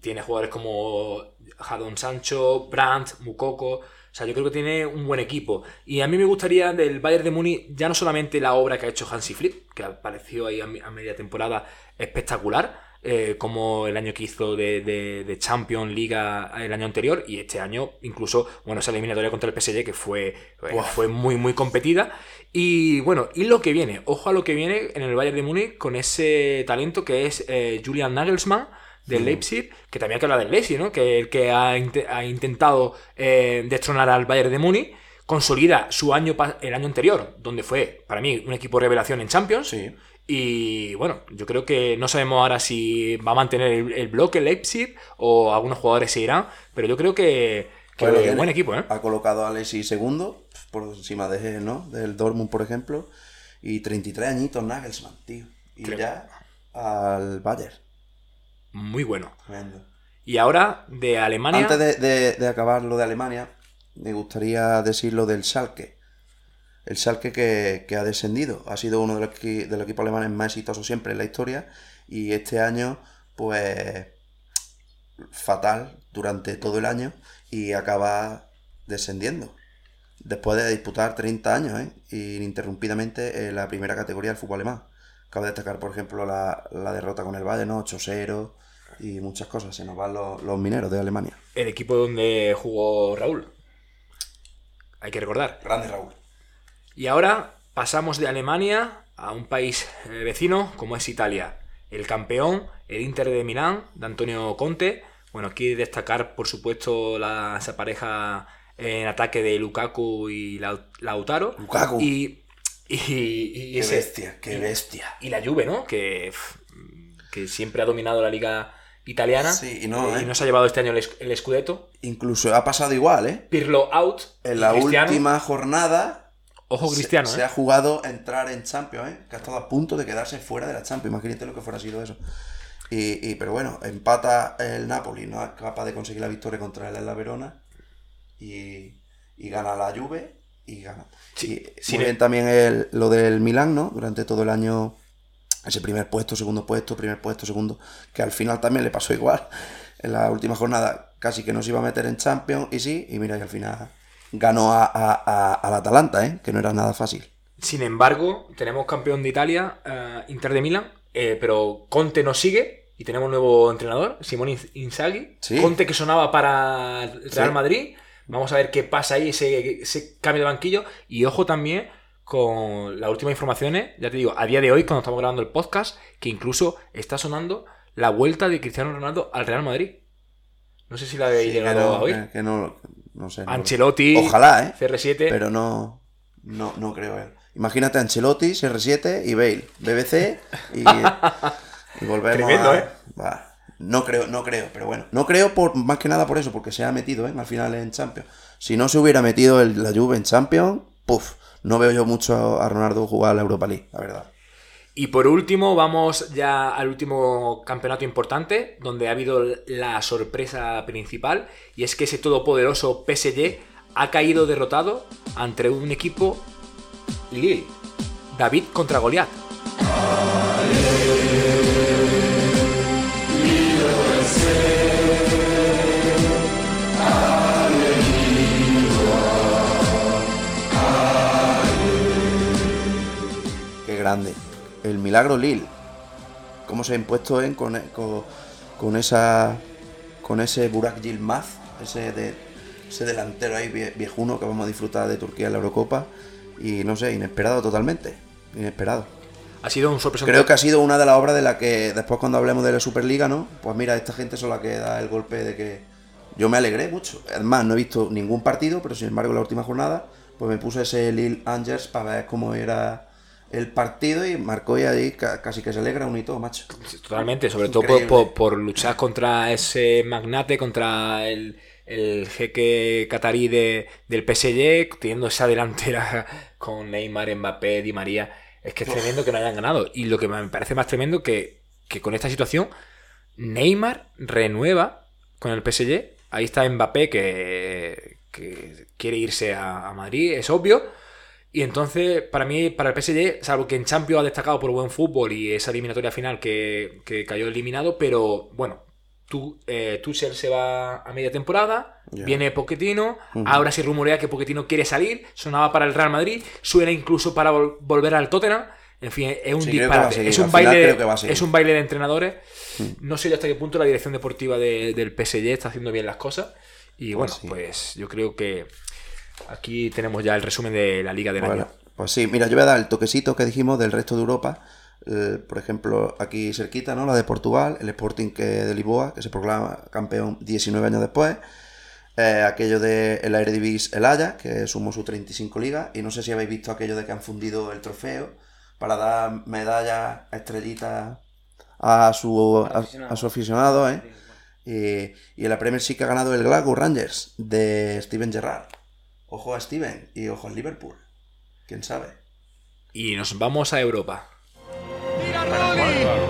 tiene jugadores como Jadon Sancho, Brandt, Mukoko, o sea, yo creo que tiene un buen equipo. Y a mí me gustaría del Bayern de Múnich ya no solamente la obra que ha hecho Hansi Flick, que apareció ahí a media temporada espectacular, eh, como el año que hizo de, de, de Champions Liga el año anterior, y este año incluso, bueno, esa eliminatoria contra el PSG que fue, eh, fue muy, muy competida. Y bueno, y lo que viene, ojo a lo que viene en el Bayern de Múnich con ese talento que es eh, Julian Nagelsmann del Leipzig, que también hay que hablar del Leipzig, ¿no? Que el que ha, ha intentado eh, destronar al Bayern de Múnich, consolida su año el año anterior, donde fue para mí un equipo revelación en Champions. Sí. Y bueno, yo creo que no sabemos ahora si va a mantener el, el bloque Leipzig o algunos jugadores se irán, pero yo creo que, que Bueno, tiene- buen equipo, ¿eh? Ha colocado a Alexis segundo, por encima de, ¿no? del Dortmund, por ejemplo. Y 33 añitos Nagelsmann, tío. Y Creo- ya al Bayern. Muy bueno. Tremendo. Y ahora de Alemania. Antes de, de- de acabar lo de Alemania, me gustaría decir lo del Schalke. El Schalke que, que ha descendido. Ha sido uno de los, de los equipos alemanes más exitosos siempre en la historia. Y este año, pues, fatal durante todo el año. Y acaba descendiendo. Después de disputar 30 años, ¿eh? ininterrumpidamente en la primera categoría del fútbol alemán. Cabe destacar, por ejemplo, la, la derrota con el Bayern, ¿no? 8-0 y muchas cosas. Se nos van los, los mineros de Alemania. el equipo donde jugó Raúl. Hay que recordar. Grande Raúl. Y ahora pasamos de Alemania a un país eh, vecino como es Italia. El campeón, el Inter de Milán, de Antonio Conte. Bueno, aquí destacar, por supuesto, la, esa pareja en ataque de Lukaku y Lau- Lautaro. Lukaku. Y, y, y Qué ese- bestia, qué bestia. Y la Juve, ¿no? Que, que siempre ha dominado la liga italiana. Sí, y no, y ¿eh? no se ha llevado este año el, el Scudetto. Incluso ha pasado igual, ¿eh? Pirlo out. En la última jornada Ojo Cristiano, se, ¿eh? ha jugado entrar en Champions, ¿eh? Que ha estado a punto de quedarse fuera de la Champions. Imagínate lo que fuera sido eso. Y, y- pero bueno, empata el Napoli, no es capaz de conseguir la victoria contra el La Verona. Y, y gana la Juve y gana. Sí, Y sí, muy bien también el- lo del Milán, ¿no? Durante todo el año ese primer puesto, segundo puesto, primer puesto, segundo, que al final también le pasó igual. En la última jornada casi que no se iba a meter en Champions y sí, y mira que al final ganó a, a- a- al Atalanta, ¿eh? que no era nada fácil. Sin embargo, tenemos campeón de Italia, eh, Inter de Milán, eh, pero Conte nos sigue y tenemos nuevo entrenador, Simón Inz- Inzaghi. Sí. Conte que sonaba para el Real Sí. Madrid. Vamos a ver qué pasa ahí, ese, ese cambio de banquillo. Y ojo también con las últimas informaciones, ya te digo, a día de hoy, cuando estamos grabando el podcast, que incluso está sonando la vuelta de Cristiano Ronaldo al Real Madrid. No sé si la habéis Sí, llegado no, a oír. que- que no, no sé. no- Ancelotti, Ojalá, ¿eh? CR7. Pero no, no, no creo. ¿eh? Imagínate Ancelotti, CR7 y Bale, BBC y, y volvemos Tremendo, a- ¿eh? Va. No creo, no creo, pero bueno. No creo por más que nada por eso, porque se ha metido ¿eh? al final en Champions. Si no se hubiera metido el- la Juve en Champions, puff, no veo yo mucho a Ronaldo jugar a la Europa League, la verdad. Y por último, vamos ya al último campeonato importante, donde ha habido la sorpresa principal, y es que ese todopoderoso PSG ha caído derrotado ante un equipo Lille. David contra Goliat. El milagro Lille. Cómo se ha impuesto en con, con, con esa con ese Burak Yilmaz, ese de ese delantero ahí vie- viejuno que vamos a disfrutar de Turquía en la Eurocopa y no sé, inesperado totalmente, inesperado. Ha sido un sorpresa. Creo que ha sido una de las obras de la que después cuando hablemos de la Superliga, ¿no? Pues mira, esta gente son la que da el golpe de que yo me alegré mucho. Además, no he visto ningún partido, pero sin embargo la última jornada, pues me puse ese Lil Angers para ver cómo era el partido y marcó y ahí ca- casi que se alegra un hito, macho. Totalmente, sobre todo por- por luchar contra ese magnate, contra el, el jeque catarí de, del PSG, teniendo esa delantera con Neymar, Mbappé, Di María. Es que es tremendo que no hayan ganado. Y lo que me parece más tremendo que, que con esta situación, Neymar renueva con el PSG. Ahí está Mbappé que, que quiere irse a, a Madrid, es obvio. Y entonces, para mí, para el PSG, salvo que en Champions ha destacado por buen fútbol y esa eliminatoria final que, que cayó eliminado, pero bueno, tú, eh, Tuchel se va a media temporada, viene Pochettino, ahora se rumorea que Pochettino quiere salir, sonaba para el Real Madrid, suena incluso para vol- volver al Tottenham. En fin, es un Sí, disparate. Es un, baile, es un baile de entrenadores. No sé yo hasta qué punto la dirección deportiva de- del PSG está haciendo bien las cosas. Y bueno, sí. pues yo creo que aquí tenemos ya el resumen de la Liga del Bueno, año. pues sí, mira, yo voy a dar el toquecito que dijimos del resto de Europa. Eh, por ejemplo, aquí cerquita, ¿no? La de Portugal, el Sporting que de Lisboa, que se proclama campeón 19 años después. Eh, aquello de el Eredivisie El Haya, que sumó su 35 ligas. Y no sé si habéis visto aquello de que han fundido el trofeo para dar medallas, estrellitas a su, a, a su aficionado, ¿eh? Y, y en la Premier sí que ha ganado el Glasgow Rangers de Steven Gerrard. Ojo a Steven y ojo al Liverpool. ¿Quién sabe? Y nos vamos a Europa. Tira Rulli,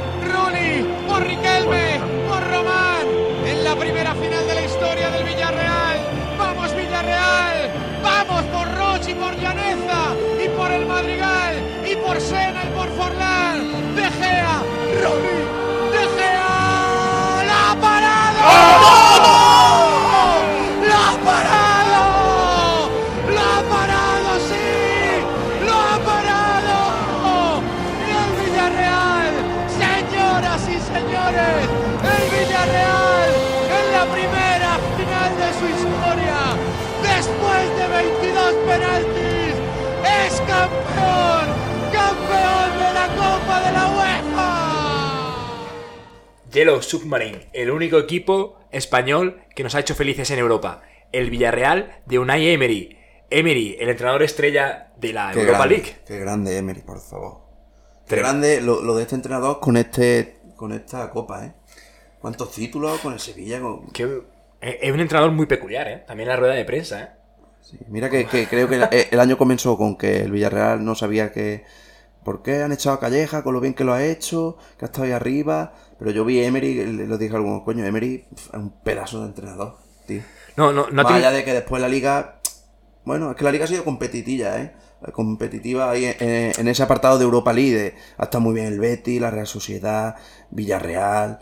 Yellow Submarine, el único equipo español que nos ha hecho felices en Europa. El Villarreal de Unai Emery. Emery, el entrenador estrella de la Qué Europa grande, League. Qué grande, Emery, por favor. Qué Trem- grande lo, lo de este entrenador con este con esta copa, ¿eh? ¿Cuántos títulos con el Sevilla? Con... Que es un entrenador muy peculiar, ¿eh? También la rueda de prensa, ¿eh? Sí, Mira que, que creo que el, el año comenzó con que el Villarreal no sabía que... ¿Por qué han echado a Calleja con lo bien que lo ha hecho? Que ha estado ahí arriba. Pero yo vi a Emery, le dije a algunos, coño, Emery es un pedazo de entrenador, tío. No, no, no Más allá de que después la liga. Bueno, es que la liga ha sido competitilla, ¿eh? Competitiva ahí en, en ese apartado de Europa League. ha estado muy bien el Betis, la Real Sociedad, Villarreal.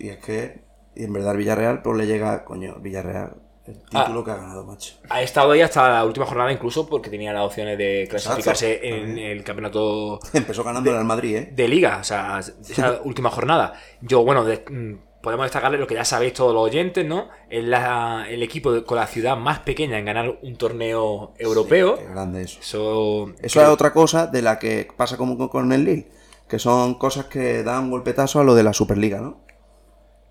Y es que. Y en verdad el Villarreal, pues le llega, coño, Villarreal. El Ah. título que ha ganado, macho. Ha estado ahí hasta la última jornada incluso porque tenía las opciones de clasificarse Exacto. en el campeonato Empezó ganando en el Madrid, ¿eh? de liga, o sea, esa última jornada. Yo, bueno, de- mm, podemos destacarle lo que ya sabéis todos los oyentes, ¿no? Es la- el equipo de- con la ciudad más pequeña en ganar un torneo europeo. Qué grande eso. Eso, Eso es otra cosa de la que pasa como con- con el Lille. Que son cosas que dan un golpetazo a lo de la Superliga, ¿no?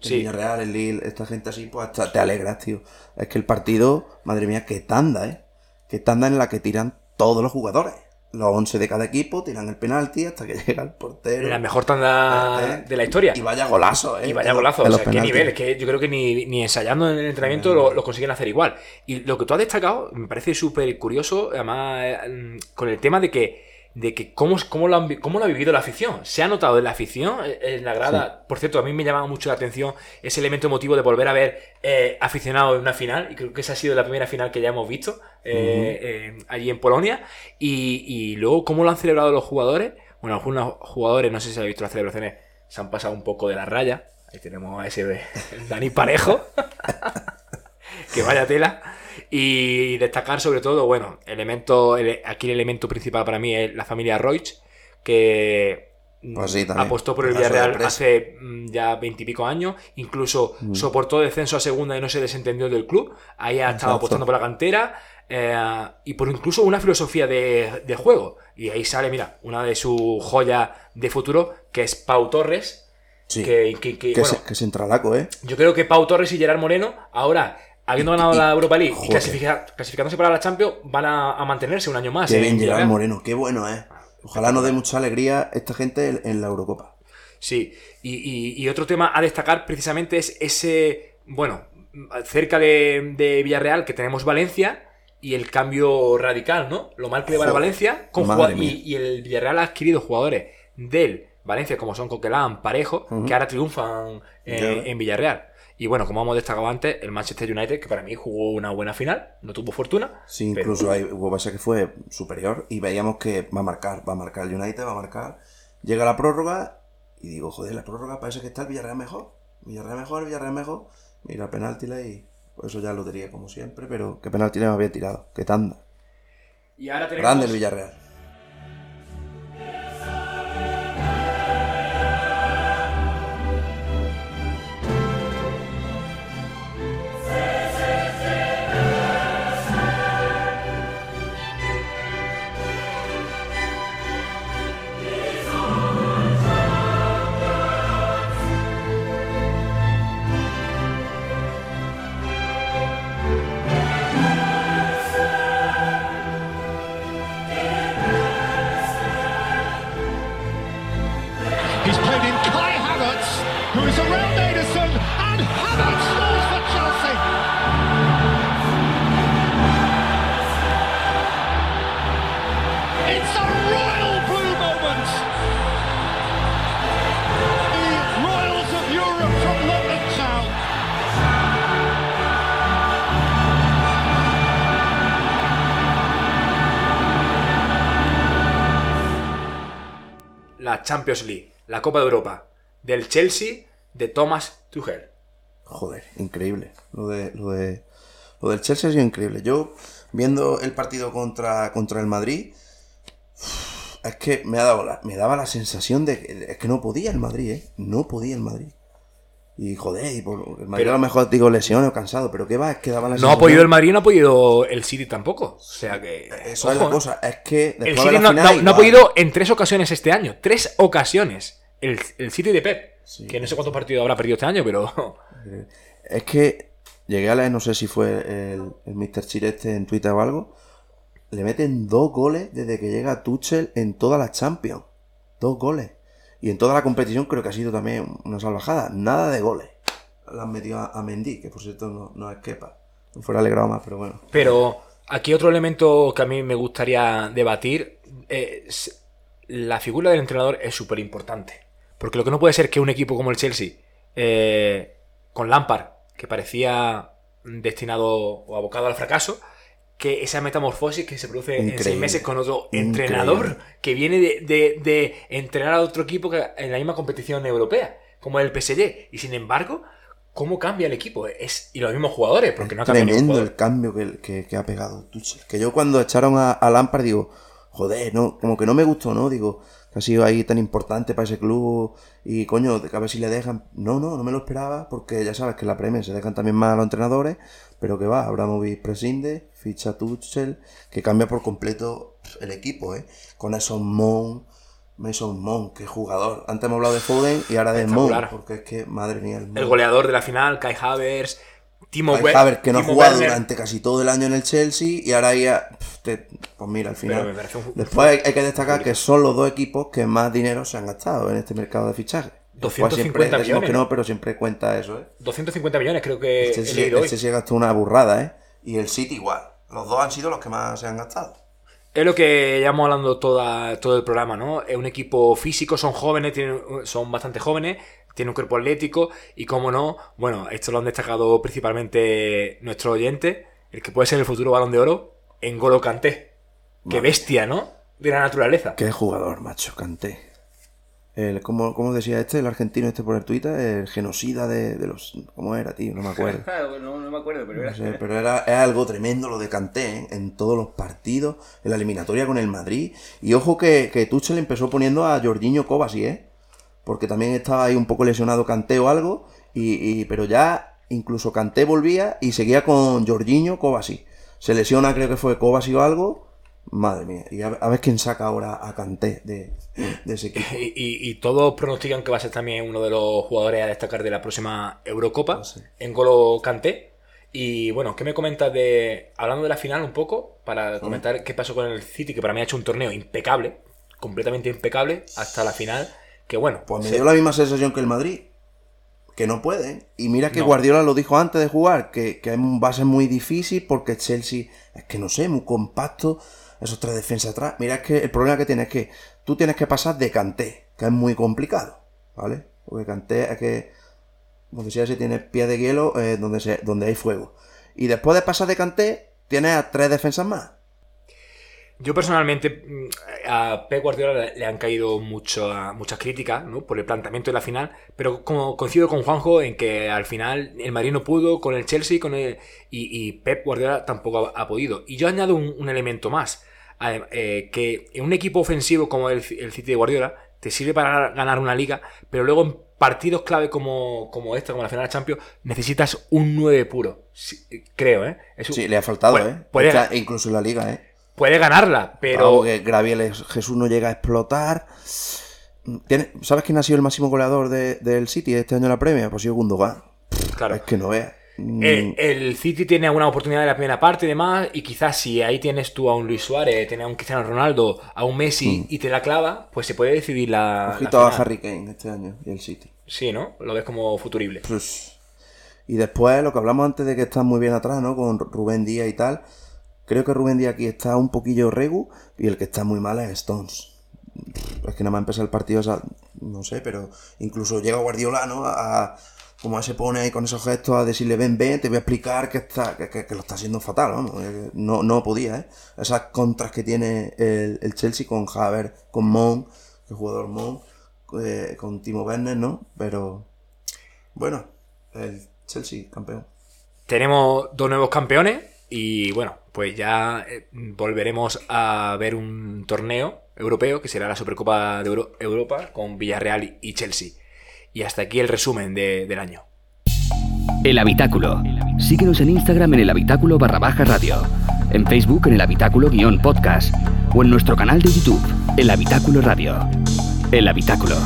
El Sí. Villarreal, el Lille, esta gente así, pues hasta te alegras, tío. Es que el partido, madre mía, qué tanda, ¿eh? Qué tanda en la que tiran todos los jugadores. Los 11 de cada equipo tiran el penalti hasta que llega el portero. la mejor tanda de la historia. Y vaya golazo, ¿eh? Y vaya golazo, o sea, qué nivel, es que yo creo que ni, ni ensayando en el entrenamiento lo, lo consiguen hacer igual. Y lo que tú has destacado me parece súper curioso, además, eh, con el tema de que, de que cómo, cómo, lo han cómo lo ha vivido la afición. Se ha notado en la afición, eh, en la grada. Por cierto, a mí me llamaba mucho la atención ese elemento emotivo de volver a ver eh, aficionados en una final, y creo que esa ha sido la primera final que ya hemos visto eh, eh, allí en Polonia. Y, y luego cómo lo han celebrado los jugadores. Bueno, algunos jugadores, no sé si habéis visto las celebraciones, se han pasado un poco de la raya. Ahí tenemos a ese Dani Parejo. que vaya tela. Y destacar sobre todo, bueno, elemento, ele- aquí el elemento principal para mí es la familia Roig, que Pues sí, apostó por el Villarreal hace mm, ya veintipico años, incluso Mm. soportó descenso a segunda y no se desentendió del club. Ahí ha estado apostando por la cantera eh, y por incluso una filosofía de, de juego. Y ahí sale, mira, una de sus joyas de futuro, que es Pau Torres. Sí. Que, que- que, Que, bueno, se, que se entralaco, ¿eh? yo creo que Pau Torres y Gerard Moreno, ahora, habiendo ganado y- la Europa League y clasifica- clasificándose para la Champions, van a, a mantenerse un año más. Qué en bien Villarreal. Moreno, qué bueno, ¿eh? Ojalá nos dé mucha alegría esta gente en, en la Eurocopa. Sí, y, y- y otro tema a destacar precisamente es ese, bueno, cerca de, de Villarreal que tenemos Valencia y el cambio radical, ¿no? Lo mal que le va a Valencia con y, y el Villarreal ha adquirido jugadores del Valencia como son Coquelán, Parejo, que ahora triunfan eh, en Villarreal. Y bueno, como hemos destacado antes, el Manchester United, que para mí jugó una buena final, no tuvo fortuna. Sí, pero- incluso hay, hubo veces que fue superior y veíamos que va a marcar, va a marcar el United, va a marcar. Llega la prórroga y digo, joder, la prórroga parece que está el Villarreal mejor. Villarreal mejor, Villarreal mejor. Mira, penalti y pues eso ya lo diría como siempre, pero qué penalti le había tirado. Qué tanda. Y ahora tenemos... Grande el Villarreal. Champions League, la Copa de Europa, del Chelsea de Thomas Tuchel. Joder, increíble. Lo de, lo de lo del Chelsea ha sido increíble. Yo, viendo el partido contra, contra el Madrid, es que me, ha dado la- me daba la sensación de que, es que no podía el Madrid, ¿eh? No podía el Madrid. Y joder, y por, el Madrid Pero- a lo mejor digo lesiones o cansado, pero ¿qué va? Es que daba la No ha podido el Madrid, no ha podido el City tampoco. O sea que. Eso es la ¿eh? cosa, es que después El de City la no, final, no- no ha podido en tres ocasiones este año. Tres ocasiones. El, el City de Pep. Sí. Que no sé cuántos partidos habrá perdido este año, pero. Es que llegué a leer, no sé si fue el, el Mr. Chile este en Twitter o algo. Le meten dos goles desde que llega Tuchel en todas las Champions. Dos goles. Y en toda la competición creo que ha sido también una salvajada. Nada de goles. Le han metido a, Mendy, que por cierto no, no es quepa. No fuera alegrado más, pero bueno. Pero aquí otro elemento que a mí me gustaría debatir es la figura del entrenador es súper importante. Porque lo que no puede ser que un equipo como el Chelsea, eh, con Lampard, que parecía destinado o abocado al fracaso, que esa metamorfosis que se produce en seis Increíble. meses con otro Increíble. entrenador que viene de, de- de entrenar a otro equipo que- en la misma competición europea, como el PSG. Y sin embargo, ¿cómo cambia el equipo? Es, y los mismos jugadores, porque no ha cambiado Tremendo el cambio que, que- que ha pegado Tuchel. Que yo cuando echaron a, a Lampard digo, joder, no, como que no me gustó, ¿no? Digo, que ha sido ahí tan importante para ese club y coño, a ver si le dejan. No, no, no me lo esperaba porque ya sabes que en la Premier se dejan también más a los entrenadores, pero que va, Abramovich prescinde, ficha Tuchel, que cambia por completo el equipo, ¿eh? Con esos Mon, Mason Mon, qué jugador. Antes hemos hablado de Foden y ahora de Mon, porque es que, madre mía, el Mon. El goleador de la final, Kai Havertz, Timo Kai We- Havertz, que no ha jugado Werner. durante casi todo el año en el Chelsea y ahora ya. te- pues mira, al final. un- Después hay, hay que destacar que son los dos equipos que más dinero se han gastado en este mercado de fichaje. Después 250 siempre decimos millones, que no, pero siempre cuenta eso, ¿eh? 250 millones creo que El he Chelsea, el hoy. Chelsea gastó una burrada, ¿eh? Y el City igual. Los dos han sido los que más se han gastado. Es lo que llevamos hablando toda, todo el programa, ¿no? Es un equipo físico, son jóvenes, tienen, son bastante jóvenes, tienen un cuerpo atlético y, como no, bueno, esto lo han destacado principalmente nuestros oyentes, el que puede ser el futuro balón de oro, en Golo Kanté. Qué bestia, ¿no? De la naturaleza. Qué jugador, macho, Canté. el ¿cómo, cómo decía este, el argentino este por el Twitter? El genocida de, de los... ¿Cómo era, tío? No me acuerdo. no, no me acuerdo, pero No sé, pero era, es algo tremendo lo de Kanté ¿eh? en todos los partidos, en la eliminatoria con el Madrid. Y ojo que, que Tuchel empezó poniendo a Jorginho Kovacic, ¿eh? Porque también estaba ahí un poco lesionado Kanté o algo, y, y- pero ya incluso Kanté volvía y seguía con Jorginho Kovacic. Se lesiona, creo que fue Kovacic o algo. Madre mía, y a, a ver quién saca ahora a Kanté de, de ese equipo. Y, y- y todos pronostican que va a ser también uno de los jugadores a destacar de la próxima Eurocopa, en Golo Kanté. Y bueno, ¿qué me comentas de. Hablando de la final un poco, para comentar qué pasó con el City, que para mí ha hecho un torneo impecable, completamente impecable, hasta la final. Que bueno, Pues me se- dio la misma sensación que el Madrid. Que no pueden. Y mira que No. Guardiola lo dijo antes de jugar, que, que va a ser muy difícil porque Chelsea es que no sé, muy compacto. Esos tres defensas atrás. Mira, es que el problema que tienes es que tú tienes que pasar de Kanté, que es muy complicado, ¿vale? Porque Kanté es que, como decía, si tienes pie de hielo eh, donde, se, donde hay fuego. Y después de pasar de Kanté, tienes a tres defensas más. Yo personalmente mm, a Pep Guardiola le- han caído mucho, muchas críticas ¿no? por el planteamiento de la final, pero como coincido con Juanjo en que al final el Madrid no pudo con el Chelsea con el, y, y Pep Guardiola tampoco ha, ha podido. Y yo añado un, un elemento más, eh, que en un equipo ofensivo como el, el City de Guardiola te sirve para ganar una liga, pero luego en partidos clave como, como esta, como la final de Champions, necesitas un 9 puro. Creo, ¿eh? Un- Sí, le ha faltado, ¿eh? incluso en la liga, ¿eh? Puede ganarla, pero... Que Graviel es- Jesús no llega a explotar. Tiene- ¿Sabes quién ha sido el máximo goleador de- del City este año en la Premier? Pues ha sido Gundogan. Claro. Es que no veas. Mm, Eh, el City tiene alguna oportunidad en la primera parte y demás, y quizás si ahí tienes tú a un Luis Suárez, tienes a un Cristiano Ronaldo, a un Messi y te la clava, pues se puede decidir la. Ojito la a. Harry Kane este año y el City. Sí, ¿no? Lo ves como futurible. Pues, y después, lo que hablamos antes de que están muy bien atrás, ¿no? Con Rubén Díaz y tal. Creo que Rubén Díaz aquí está un poquillo regu y el que está muy mal es Stones. Es que nada más empezar el partido, no sé, pero incluso llega Guardiola, ¿no? A, como se pone ahí con esos gestos a decirle, ven, ven, te voy a explicar que, está, que, que- que lo está haciendo fatal, vamos. eh, No, no podía, ¿eh? Esas contras que tiene el, el Chelsea con Haver, con Mon, el jugador Mon, eh, con Timo Werner, ¿no? Pero, bueno, el Chelsea campeón. Tenemos dos nuevos campeones y bueno, pues ya eh, volveremos a ver un torneo europeo que será la Supercopa de Euro- Europa con Villarreal y Chelsea. Y hasta aquí el resumen de- del año. El Habitáculo. Síguenos en Instagram en el Habitáculo barra baja radio. En Facebook en el Habitáculo guion podcast. O en nuestro canal de YouTube, El Habitáculo Radio. El Habitáculo.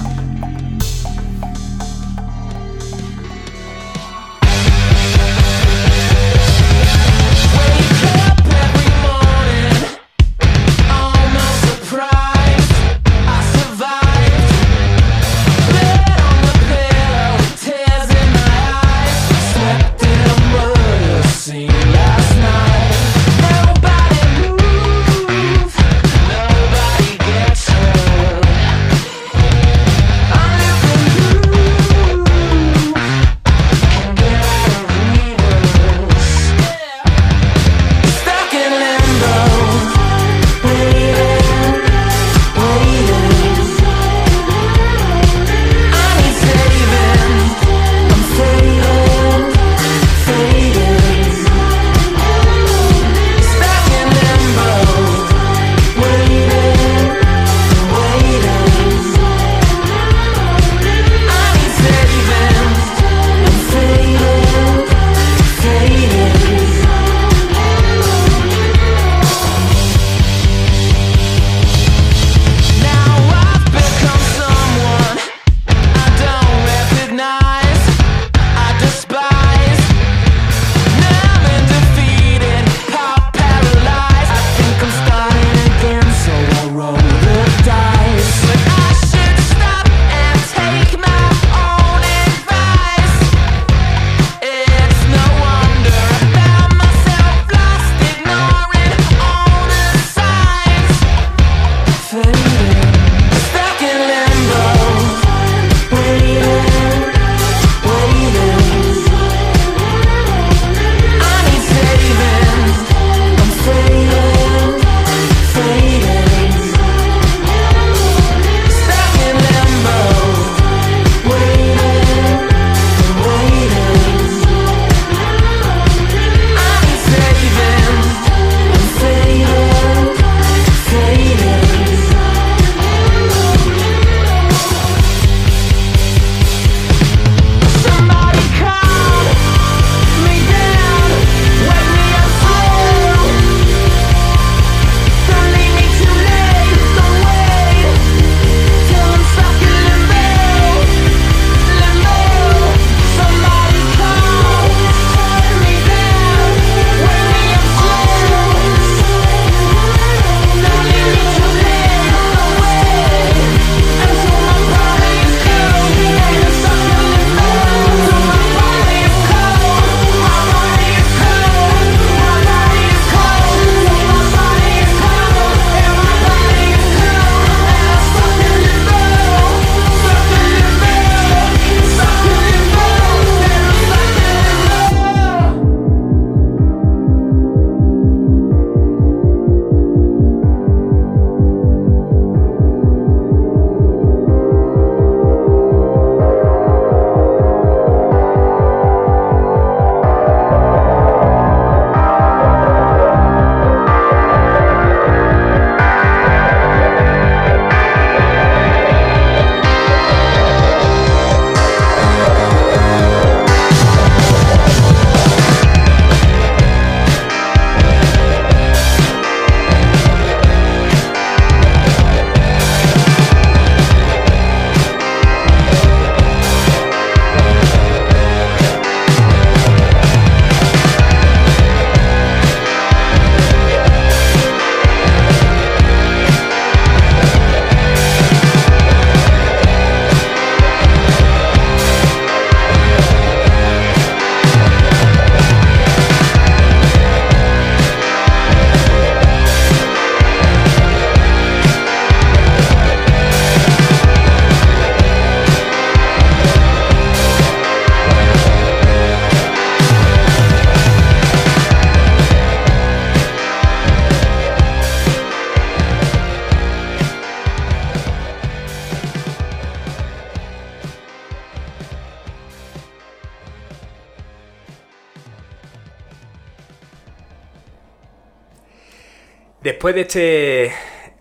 De este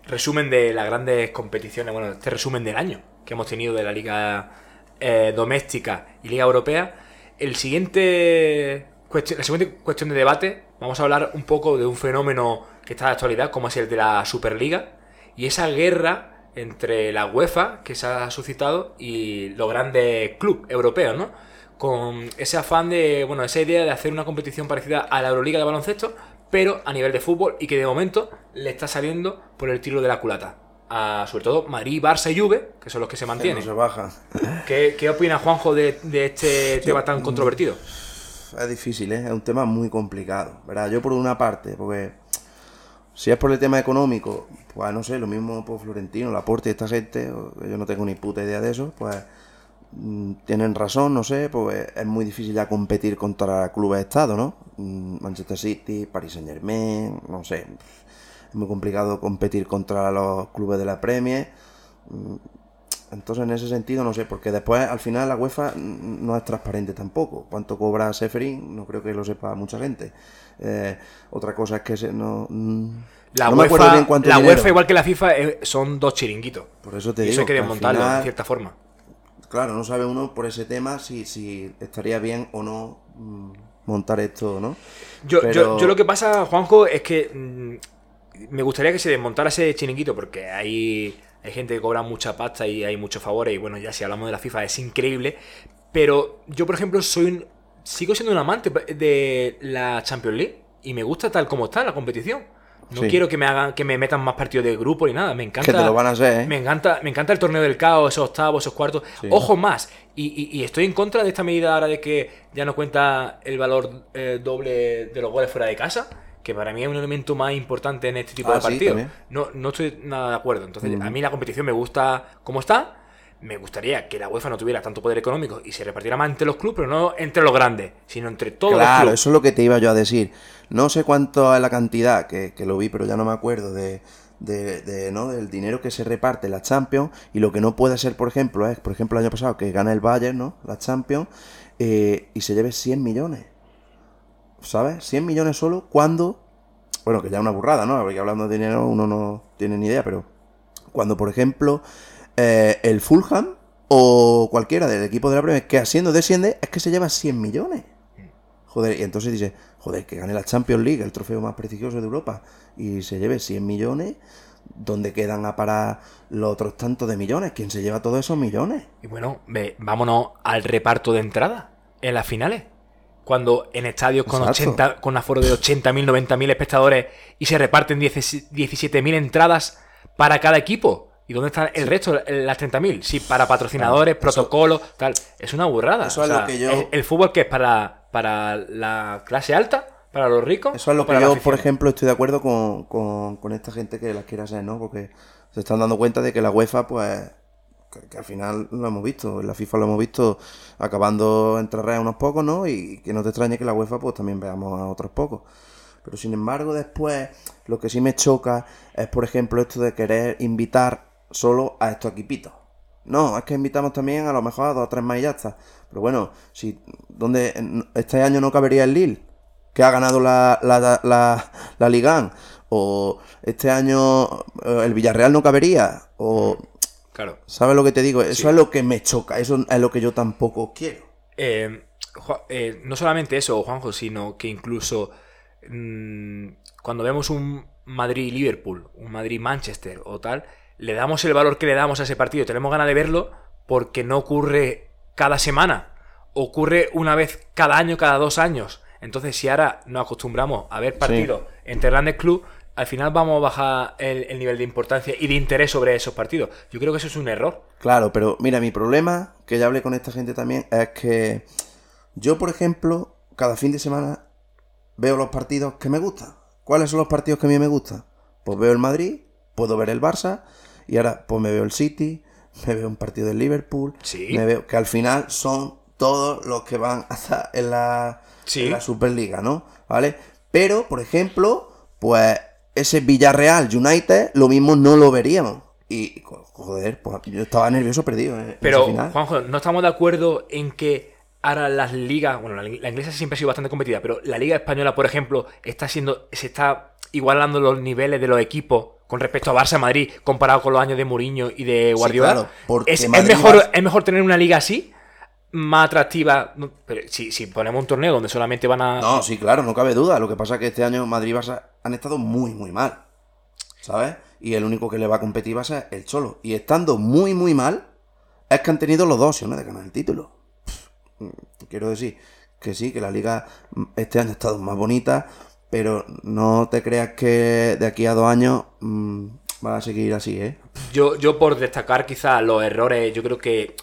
resumen de las grandes competiciones, bueno, este resumen del año que hemos tenido de la Liga eh, Doméstica y Liga Europea, el siguiente la siguiente cuestión de debate, vamos a hablar un poco de un fenómeno que está de actualidad, como es el de la Superliga, y esa guerra entre la UEFA que se ha suscitado y los grandes clubes europeos, ¿no? Con ese afán de, bueno, esa idea de hacer una competición parecida a la Euroliga de baloncesto, pero a nivel de fútbol y que de momento le está saliendo por el tiro de la culata. A, sobre todo Madrid, Barça y Juve, que son los que se Que no mantienen. se baja. ¿Qué, qué opina Juanjo de, de este tema tan controvertido? Es difícil, ¿eh? es un tema muy complicado. ¿verdad? Yo por una parte, porque si es por el tema económico, pues no sé, lo mismo por Florentino, Laporte y esta gente, yo no tengo ni puta idea de eso, pues mm, tienen razón, no sé, pues es muy difícil ya competir contra clubes de Estado, ¿no? Mm, Manchester City, Paris Saint Germain, no sé. Es muy complicado competir contra los clubes de la Premier. Mm, Entonces, en ese sentido, no sé, porque después, al final, la UEFA mm, no es transparente tampoco. ¿Cuánto cobra Seferin? No creo que lo sepa mucha gente. Eh, otra cosa es que se, no. mm, La, no me UEFA, bien cuánto la. UEFA, igual que la FIFA, eh, son dos chiringuitos. Por eso te y eso digo hay que desmontarlo, de cierta forma. Claro, no sabe uno por ese tema si, si estaría bien o no mm, montar esto, ¿no? Yo, Pero- yo, yo lo que pasa, Juanjo, es que mm, me gustaría que se desmontara ese chiringuito porque hay, hay gente que cobra mucha pasta y hay muchos favores y bueno, ya si hablamos de la FIFA es increíble, pero yo, por ejemplo, soy un- sigo siendo un amante de la Champions League y me gusta tal como está la competición. No Sí. quiero que me hagan que me metan más partidos de grupo ni nada, me encanta Que te lo van a hacer, ¿eh? me encanta, me encanta el torneo del caos, esos octavos, esos cuartos. Sí. Ojo más. Y, y- y estoy en contra de esta medida ahora de que ya no cuenta el valor eh, doble de los goles fuera de casa. Que para mí es un elemento más importante en este tipo Ah, de partidos. no, no estoy nada de acuerdo. Entonces, Mm. a mí la competición me gusta como está. Me gustaría que la UEFA no tuviera tanto poder económico y se repartiera más entre los clubes, pero no entre los grandes, sino entre todos los Claro, clubes. eso es lo que te iba yo a decir. No sé cuánto es la cantidad, que, que lo vi, pero ya no me acuerdo, de, de, de, ¿no? del dinero que se reparte en la Champions. Y lo que no puede ser, por ejemplo, es, por ejemplo, el año pasado, que gana el Bayern, ¿no? La Champions, eh, y se lleve 100 millones. ¿Sabes? 100 millones solo cuando... Bueno, que ya es una burrada, ¿no? Porque hablando de dinero uno no tiene ni idea, pero... Cuando, por ejemplo, eh, el Fulham o cualquiera del equipo de la Premier que haciendo desciende, es que se lleva 100 millones. Joder, y entonces dice, joder, que gane la Champions League, el trofeo más prestigioso de Europa, y se lleve 100 millones, ¿dónde quedan a parar los otros tantos de millones? ¿Quién se lleva todos esos millones? Y bueno, ve, vámonos al reparto de entrada en las finales. Cuando en estadios con, Exacto. 80, con aforo de 80.000, 90.000 espectadores y se reparten 10 17.000 entradas para cada equipo. ¿Y dónde están el resto, las 30.000? Sí, para patrocinadores, protocolos, tal. Es una burrada. Eso es lo que yo- ¿El, el fútbol que es para, para la clase alta? ¿Para los ricos? Eso es lo que yo, por ejemplo, estoy de acuerdo con, con, con esta gente que las quiere hacer, ¿no? Porque se están dando cuenta de que la UEFA, pues, que, que al final lo hemos visto, en la FIFA lo hemos visto acabando entre redes unos pocos, ¿no? Y que no te extrañe que la UEFA, pues, también veamos a otros pocos. Pero sin embargo, después, lo que sí me choca es, por ejemplo, esto de querer invitar solo a estos equipitos. No, es que invitamos también a lo mejor a dos o tres más y ya está. Pero bueno, si donde este año no cabería el Lille, que ha ganado la, la, la, la Liga 1, o este año eh, el Villarreal no cabería, o Claro. ¿sabes lo que te digo? Eso Sí. es lo que me choca, eso es lo que yo tampoco quiero. Eh, eh, no solamente eso, Juanjo, sino que incluso mm, cuando vemos un Madrid-Liverpool, un Madrid-Manchester o tal, le damos el valor que le damos a ese partido. Tenemos ganas de verlo porque no ocurre cada semana. Ocurre una vez cada año, cada dos años. Entonces, si ahora nos acostumbramos a ver partidos entre grandes clubes, al final vamos a bajar el, el nivel de importancia y de interés sobre esos partidos. Yo creo que eso es un error. Claro, pero mira, mi problema, que ya hablé con esta gente también, es que yo, por ejemplo, cada fin de semana veo los partidos que me gustan. ¿Cuáles son los partidos que a mí me gustan? Pues veo el Madrid, puedo ver el Barça, y ahora pues me veo el City, me veo un partido del Liverpool, Sí. me veo que al final son todos los que van a estar en la, Sí. en la Superliga, ¿no? ¿Vale? Pero, por ejemplo, pues ese Villarreal United, lo mismo no lo veríamos. Y, jo- joder, pues yo estaba nervioso perdido. eh, en Pero, final. Juanjo, no estamos de acuerdo en que ahora las ligas, bueno, la, la inglesa siempre ha sido bastante competida, pero la liga española, por ejemplo, está siendo, se está igualando los niveles de los equipos con respecto a Barça Madrid comparado con los años de Mourinho y de Guardiola. claro, porque es, mejor, es mejor tener una liga así, más atractiva. Pero si, si ponemos un torneo donde solamente van a. No, sí, claro, no cabe duda. Lo que pasa es que este año Madrid y Barça han estado muy, muy mal. ¿Sabes? Y el único que le va a competir va a ser el Cholo. Y estando muy, muy mal, es que han tenido los dos opciones de ganar el título. Pff, Quiero decir que sí, que la liga mm, este año ha estado más bonita, pero no te creas que de aquí a dos años mm, van a seguir así, ¿eh? Yo, yo por destacar quizás los errores, yo creo que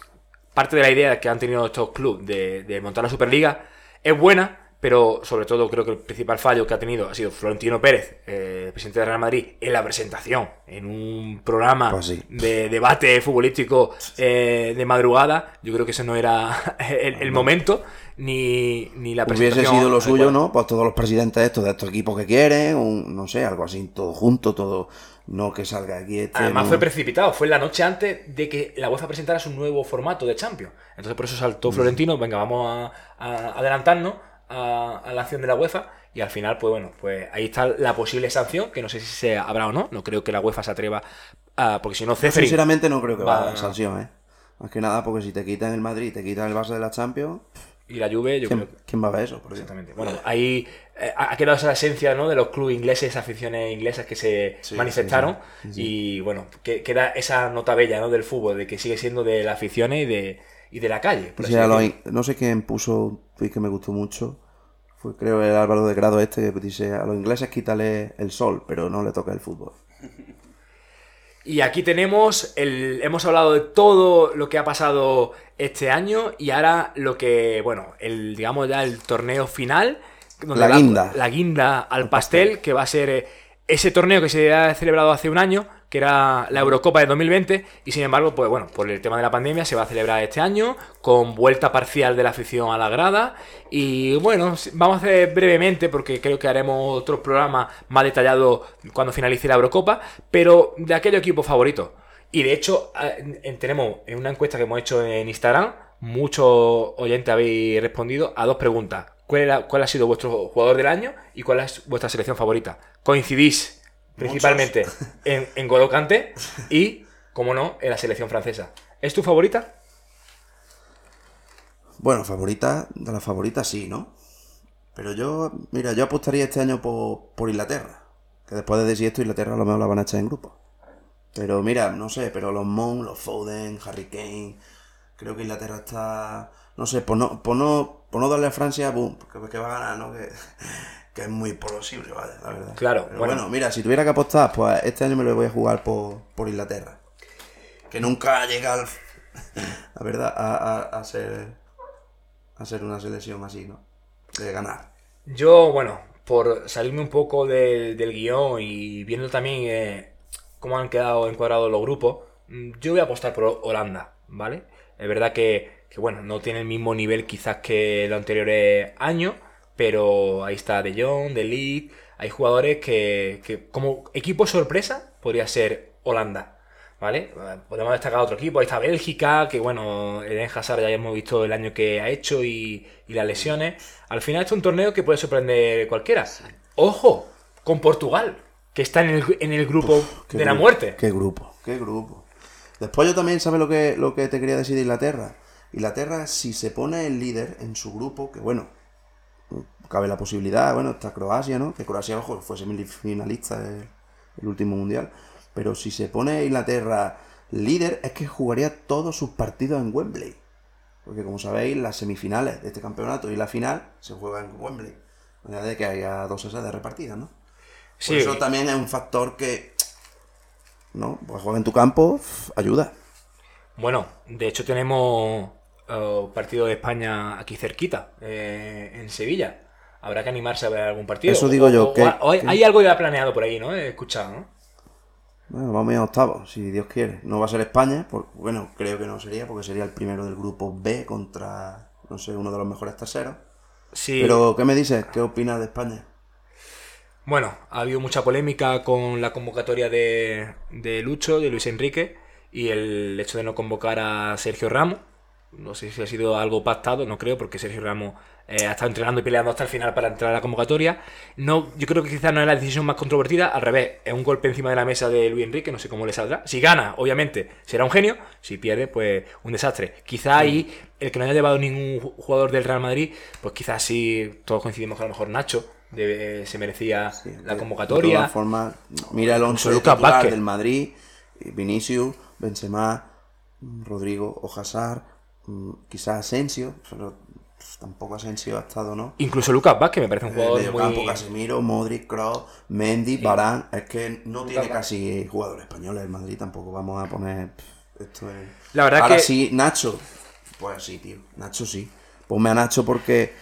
parte de la idea que han tenido estos clubes de, de montar la Superliga es buena, pero sobre todo creo que el principal fallo que ha tenido ha sido Florentino Pérez, eh, el presidente de Real Madrid, en la presentación, en un programa Pues sí. de debate futbolístico eh, de madrugada. Yo creo que ese no era el, el momento, ni, ni la Hubiese sido lo suyo. ¿no? Pues todos los presidentes estos de estos equipos que quieren, un, no sé, algo así, todo junto, todo, no que salga aquí este. Además no. fue precipitado, fue la noche antes de que la UEFA presentara su nuevo formato de Champions. Entonces por eso saltó Florentino, venga, vamos a, a adelantarnos a, a la acción de la UEFA y al final, pues bueno, pues ahí está la posible sanción, que no sé si se habrá o no, no creo que la UEFA se atreva a, porque si no Ceferin Sinceramente no creo que Va- a haber sanción, ¿eh? Más que nada porque si te quitan el Madrid te quitan el Barça de la Champions, y la Juve, yo ¿quién, creo que... quién va a ver eso? Por? Exactamente. Bueno, ahí eh, ha quedado esa esencia ¿no? de los clubes ingleses, aficiones inglesas que se Sí, manifestaron. sí, sí. Y bueno, que, queda esa nota bella ¿no? del fútbol, de que sigue siendo de las aficiones y de, y de la calle. por no sé quién puso un tweet que me gustó mucho. Fue creo el Álvaro de Grado este que dice a los ingleses quítale el sol, pero no le toca el fútbol. Y aquí tenemos, el, hemos hablado de todo lo que ha pasado este año y ahora lo que, bueno, el digamos ya el torneo final. donde La guinda. La guinda al pastel, que va a ser eh, ese torneo que se ha celebrado hace un año, que era la Eurocopa de 2020, y sin embargo, pues bueno, por el tema de la pandemia se va a celebrar este año, con vuelta parcial de la afición a la grada. Y bueno, vamos a hacer brevemente, porque creo que haremos otros programas más detallados cuando finalice la Eurocopa, pero de aquellos equipos favoritos. Y de hecho, en- tenemos en una encuesta que hemos hecho en Instagram, muchos oyentes habéis respondido a dos preguntas. ¿Cuál, era- cuál ha sido vuestro jugador del año y cuál es vuestra selección favorita? Coincidís principalmente en, en Golo Kanté y, como no, en la selección francesa. ¿Es tu favorita? Bueno, favorita, de las favoritas sí, ¿no? Pero yo, mira, yo apostaría este año por, por Inglaterra. Que después de decir esto, Inglaterra a lo mejor la van a echar en grupo. Pero mira, no sé, pero los Mon, los Foden, Harry Kane, creo que Inglaterra está. No sé, por no, por no, por no darle a Francia, boom, que, que va a ganar, ¿no? Que, que es muy posible, vale, la verdad. Claro, Pero bueno. bueno. mira, si tuviera que apostar, pues este año me lo voy a jugar por, por Inglaterra. Que nunca llega al. La verdad, a, a, a ser. A ser una selección así, ¿no? De ganar. Yo, bueno, por salirme un poco del, del guion y viendo también eh, cómo han quedado encuadrados los grupos, mm, yo voy a apostar por Holanda, ¿vale? Es verdad que, que, bueno, no tiene el mismo nivel quizás que los anteriores años, pero ahí está De Jong, De Ligt, hay jugadores que, que como equipo sorpresa podría ser Holanda. ¿Vale? Podemos destacar otro equipo, ahí está Bélgica, que bueno, Eden Hazard ya hemos visto el año que ha hecho y, y las lesiones. Al final es un torneo que puede sorprender cualquiera. Ojo, con Portugal, que está en el, en el grupo de la grupo, muerte. Qué grupo, qué grupo. Después yo también, ¿sabes lo que, lo que te quería decir de Inglaterra? Inglaterra, si se pone el líder en su grupo, que bueno, cabe la posibilidad, bueno, está Croacia, ¿no? Que Croacia, ojo, fue semifinalista del el último mundial. Pero si se pone Inglaterra líder, es que jugaría todos sus partidos en Wembley. Porque como sabéis, las semifinales de este campeonato y la final se juegan en Wembley. De manera de que haya dos sedes repartidas, ¿no? Por Sí, eso también es un factor que, ¿no? Pues juega en tu campo, ayuda. Bueno, de hecho tenemos eh, partido de España aquí cerquita, eh, en Sevilla. Habrá que animarse a ver algún partido. Eso digo yo, O- que- o- hay, que- hay algo ya planeado por ahí, ¿no? He escuchado, ¿no? Bueno, vamos a ir a octavos, si Dios quiere. No va a ser España, bueno, creo que no sería, porque sería el primero del grupo B contra, no sé, uno de los mejores terceros. Sí. Pero, ¿qué me dices? ¿Qué opinas de España? Bueno, ha habido mucha polémica con la convocatoria de, de Lucho, de Luis Enrique, y el hecho de no convocar a Sergio Ramos. No sé si ha sido algo pactado, no creo, porque Sergio Ramos eh, ha estado entrenando y peleando hasta el final para entrar a la convocatoria. No, yo creo que quizás no es la decisión más controvertida, al revés, es un golpe encima de la mesa de Luis Enrique, no sé cómo le saldrá. Si gana, obviamente, será un genio, si pierde, pues un desastre. Quizá ahí el que no haya llevado ningún ju- jugador del Real Madrid, pues quizás sí, todos coincidimos que a lo mejor Nacho debe- se merecía Sí, la de- convocatoria. De todas formas, mira el once Incluso Lucas titular Vázquez. del Madrid, eh, Vinicius, Benzema, mm, Rodrigo, Ojasar, mm, quizás Asensio, pero pues, tampoco ha estado, ¿no? Incluso Lucas Vázquez me parece un El jugador mediocampo, muy... Casemiro, Modric, Kroos, Mendy, Barán, es que no tiene casi jugadores españoles el Madrid, tampoco vamos a poner esto es... La verdad Ahora que- sí, Nacho, pues sí, tío, Nacho sí. Ponme a Nacho porque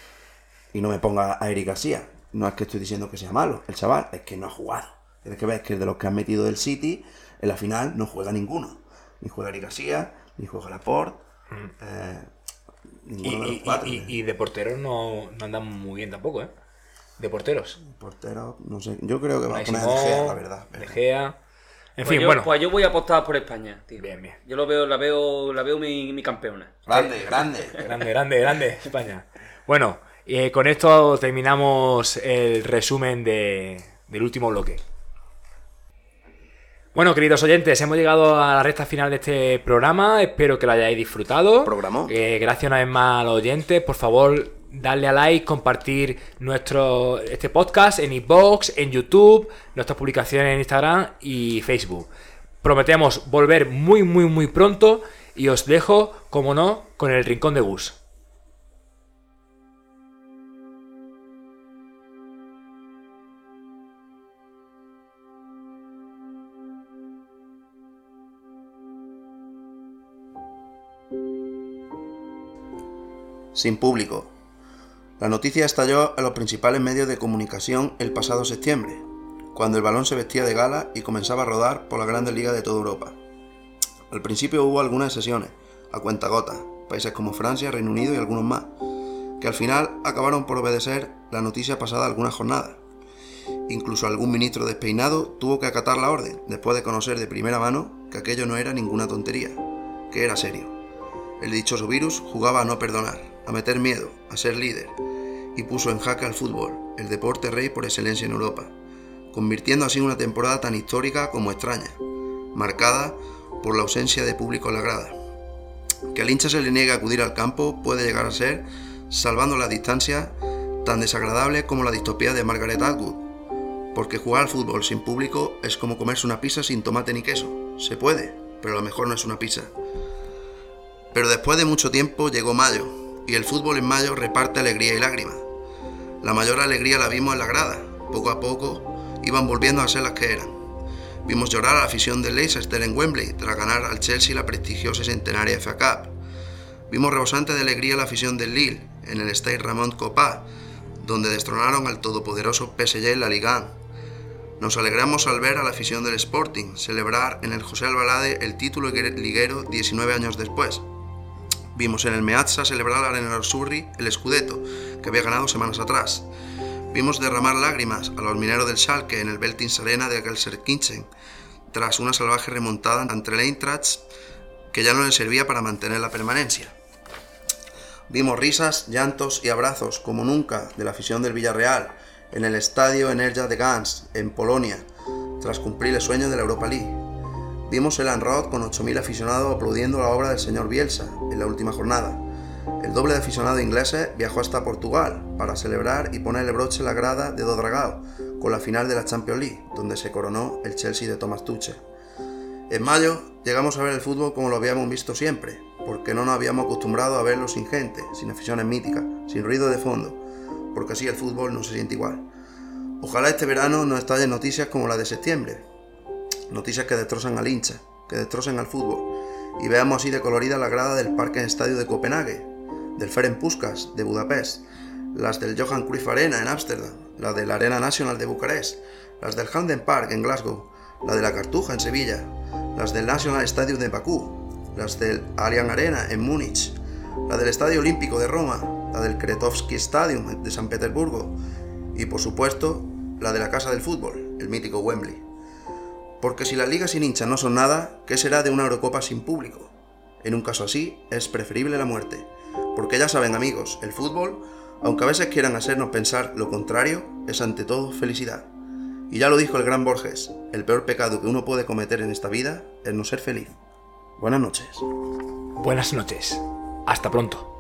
y no me ponga a Eric García. No es que estoy diciendo que sea malo, el chaval, es que no ha jugado. Tienes que ver que de los que han metido del City, en la final no juega ninguno. Ni juega Eric García, ni juega Laporte. eh, Y, de los y- cuatro. y- y de porteros no, no andan muy bien tampoco, ¿eh? De porteros. Portero, no sé. Yo creo que va a poner De Gea, la verdad. pero- De Gea. En Pues fin, yo, bueno. pues yo voy a apostar por España, tío. Bien, bien. Yo lo veo, la veo, la veo mi, mi campeona. Grande, grande. Grande, grande, grande, España. Bueno, eh, con esto terminamos el resumen de- del último bloque. Bueno, queridos oyentes, hemos llegado a la recta final de este programa. Espero que lo hayáis disfrutado. Programón. Eh, gracias una vez más a los oyentes. Por favor, darle a like, compartir nuestro este podcast en iBox, en YouTube, nuestras publicaciones en Instagram y Facebook. Prometemos volver muy, muy, muy pronto. Y os dejo, como no, con el rincón de Gus. Sin público. La noticia estalló en los principales medios de comunicación el pasado septiembre, cuando el balón se vestía de gala y comenzaba a rodar por las grandes ligas de toda Europa. Al principio hubo algunas sesiones, a cuentagotas, países como Francia, Reino Unido y algunos más, que al final acabaron por obedecer la noticia pasada algunas jornadas. Incluso algún ministro despeinado tuvo que acatar la orden, después de conocer de primera mano que aquello no era ninguna tontería, que era serio. El dichoso virus jugaba a no perdonar, a meter miedo, a ser líder, y puso en jaque al fútbol, el deporte rey por excelencia en Europa, convirtiendo así una temporada tan histórica como extraña, marcada por la ausencia de público en la grada. Que al hincha se le niegue acudir al campo puede llegar a ser, salvando la distancia, tan desagradable como la distopía de Margaret Atwood, porque jugar al fútbol sin público es como comerse una pizza sin tomate ni queso. Se puede, pero a lo mejor no es una pizza. Pero después de mucho tiempo llegó mayo, y el fútbol en mayo reparte alegría y lágrimas. La mayor alegría la vimos en la grada, poco a poco iban volviendo a ser las que eran. Vimos llorar a la afición del Leicester en Wembley tras ganar al Chelsea la prestigiosa y centenaria FA Cup. Vimos rebosante de alegría la afición del Lille en el Stade Ramon Copá, donde destronaron al todopoderoso PSG en la Liga 1. Nos alegramos al ver a la afición del Sporting celebrar en el José Albalade el título liguero 19 años después. Vimos en el Meazza celebrar al Nerazzurri el Scudetto, que había ganado semanas atrás. Vimos derramar lágrimas a los mineros del Schalke en el Beltins Arena de Gelsenkirchen, tras una salvaje remontada ante el Eintracht que ya no les servía para mantener la permanencia. Vimos risas, llantos y abrazos como nunca de la afición del Villarreal en el estadio Energia de Gans, en Polonia, tras cumplir el sueño de la Europa League. Vimos el Anrod con 8.000 aficionados aplaudiendo la obra del señor Bielsa en la última jornada. El doble de aficionados ingleses viajó hasta Portugal para celebrar y ponerle broche a la grada de Dodragao con la final de la Champions League, donde se coronó el Chelsea de Thomas Tuchel. En mayo llegamos a ver el fútbol como lo habíamos visto siempre, porque no nos habíamos acostumbrado a verlo sin gente, sin aficiones míticas, sin ruido de fondo, porque así el fútbol no se siente igual. Ojalá este verano no estallen noticias como la de septiembre, noticias que destrozan al hincha, que destrocen al fútbol, y veamos así de colorida la grada del Parque Estadio de Copenhague, del Ferenc Puskas de Budapest, las del Johan Cruyff Arena en Ámsterdam, la de la Arena Nacional de Bucarest, las del Hamden Park en Glasgow, la de la Cartuja en Sevilla, las del National Stadium de Bakú, las del Allianz Arena en Múnich, la del Estadio Olímpico de Roma, la del Kretovsky Stadium de San Petersburgo y por supuesto la de la Casa del Fútbol, el mítico Wembley. Porque si las ligas sin hinchas no son nada, ¿qué será de una Eurocopa sin público? En un caso así, es preferible la muerte. Porque ya saben amigos, el fútbol, aunque a veces quieran hacernos pensar lo contrario, es ante todo felicidad. Y ya lo dijo el gran Borges, el peor pecado que uno puede cometer en esta vida es no ser feliz. Buenas noches. Buenas noches. Hasta pronto.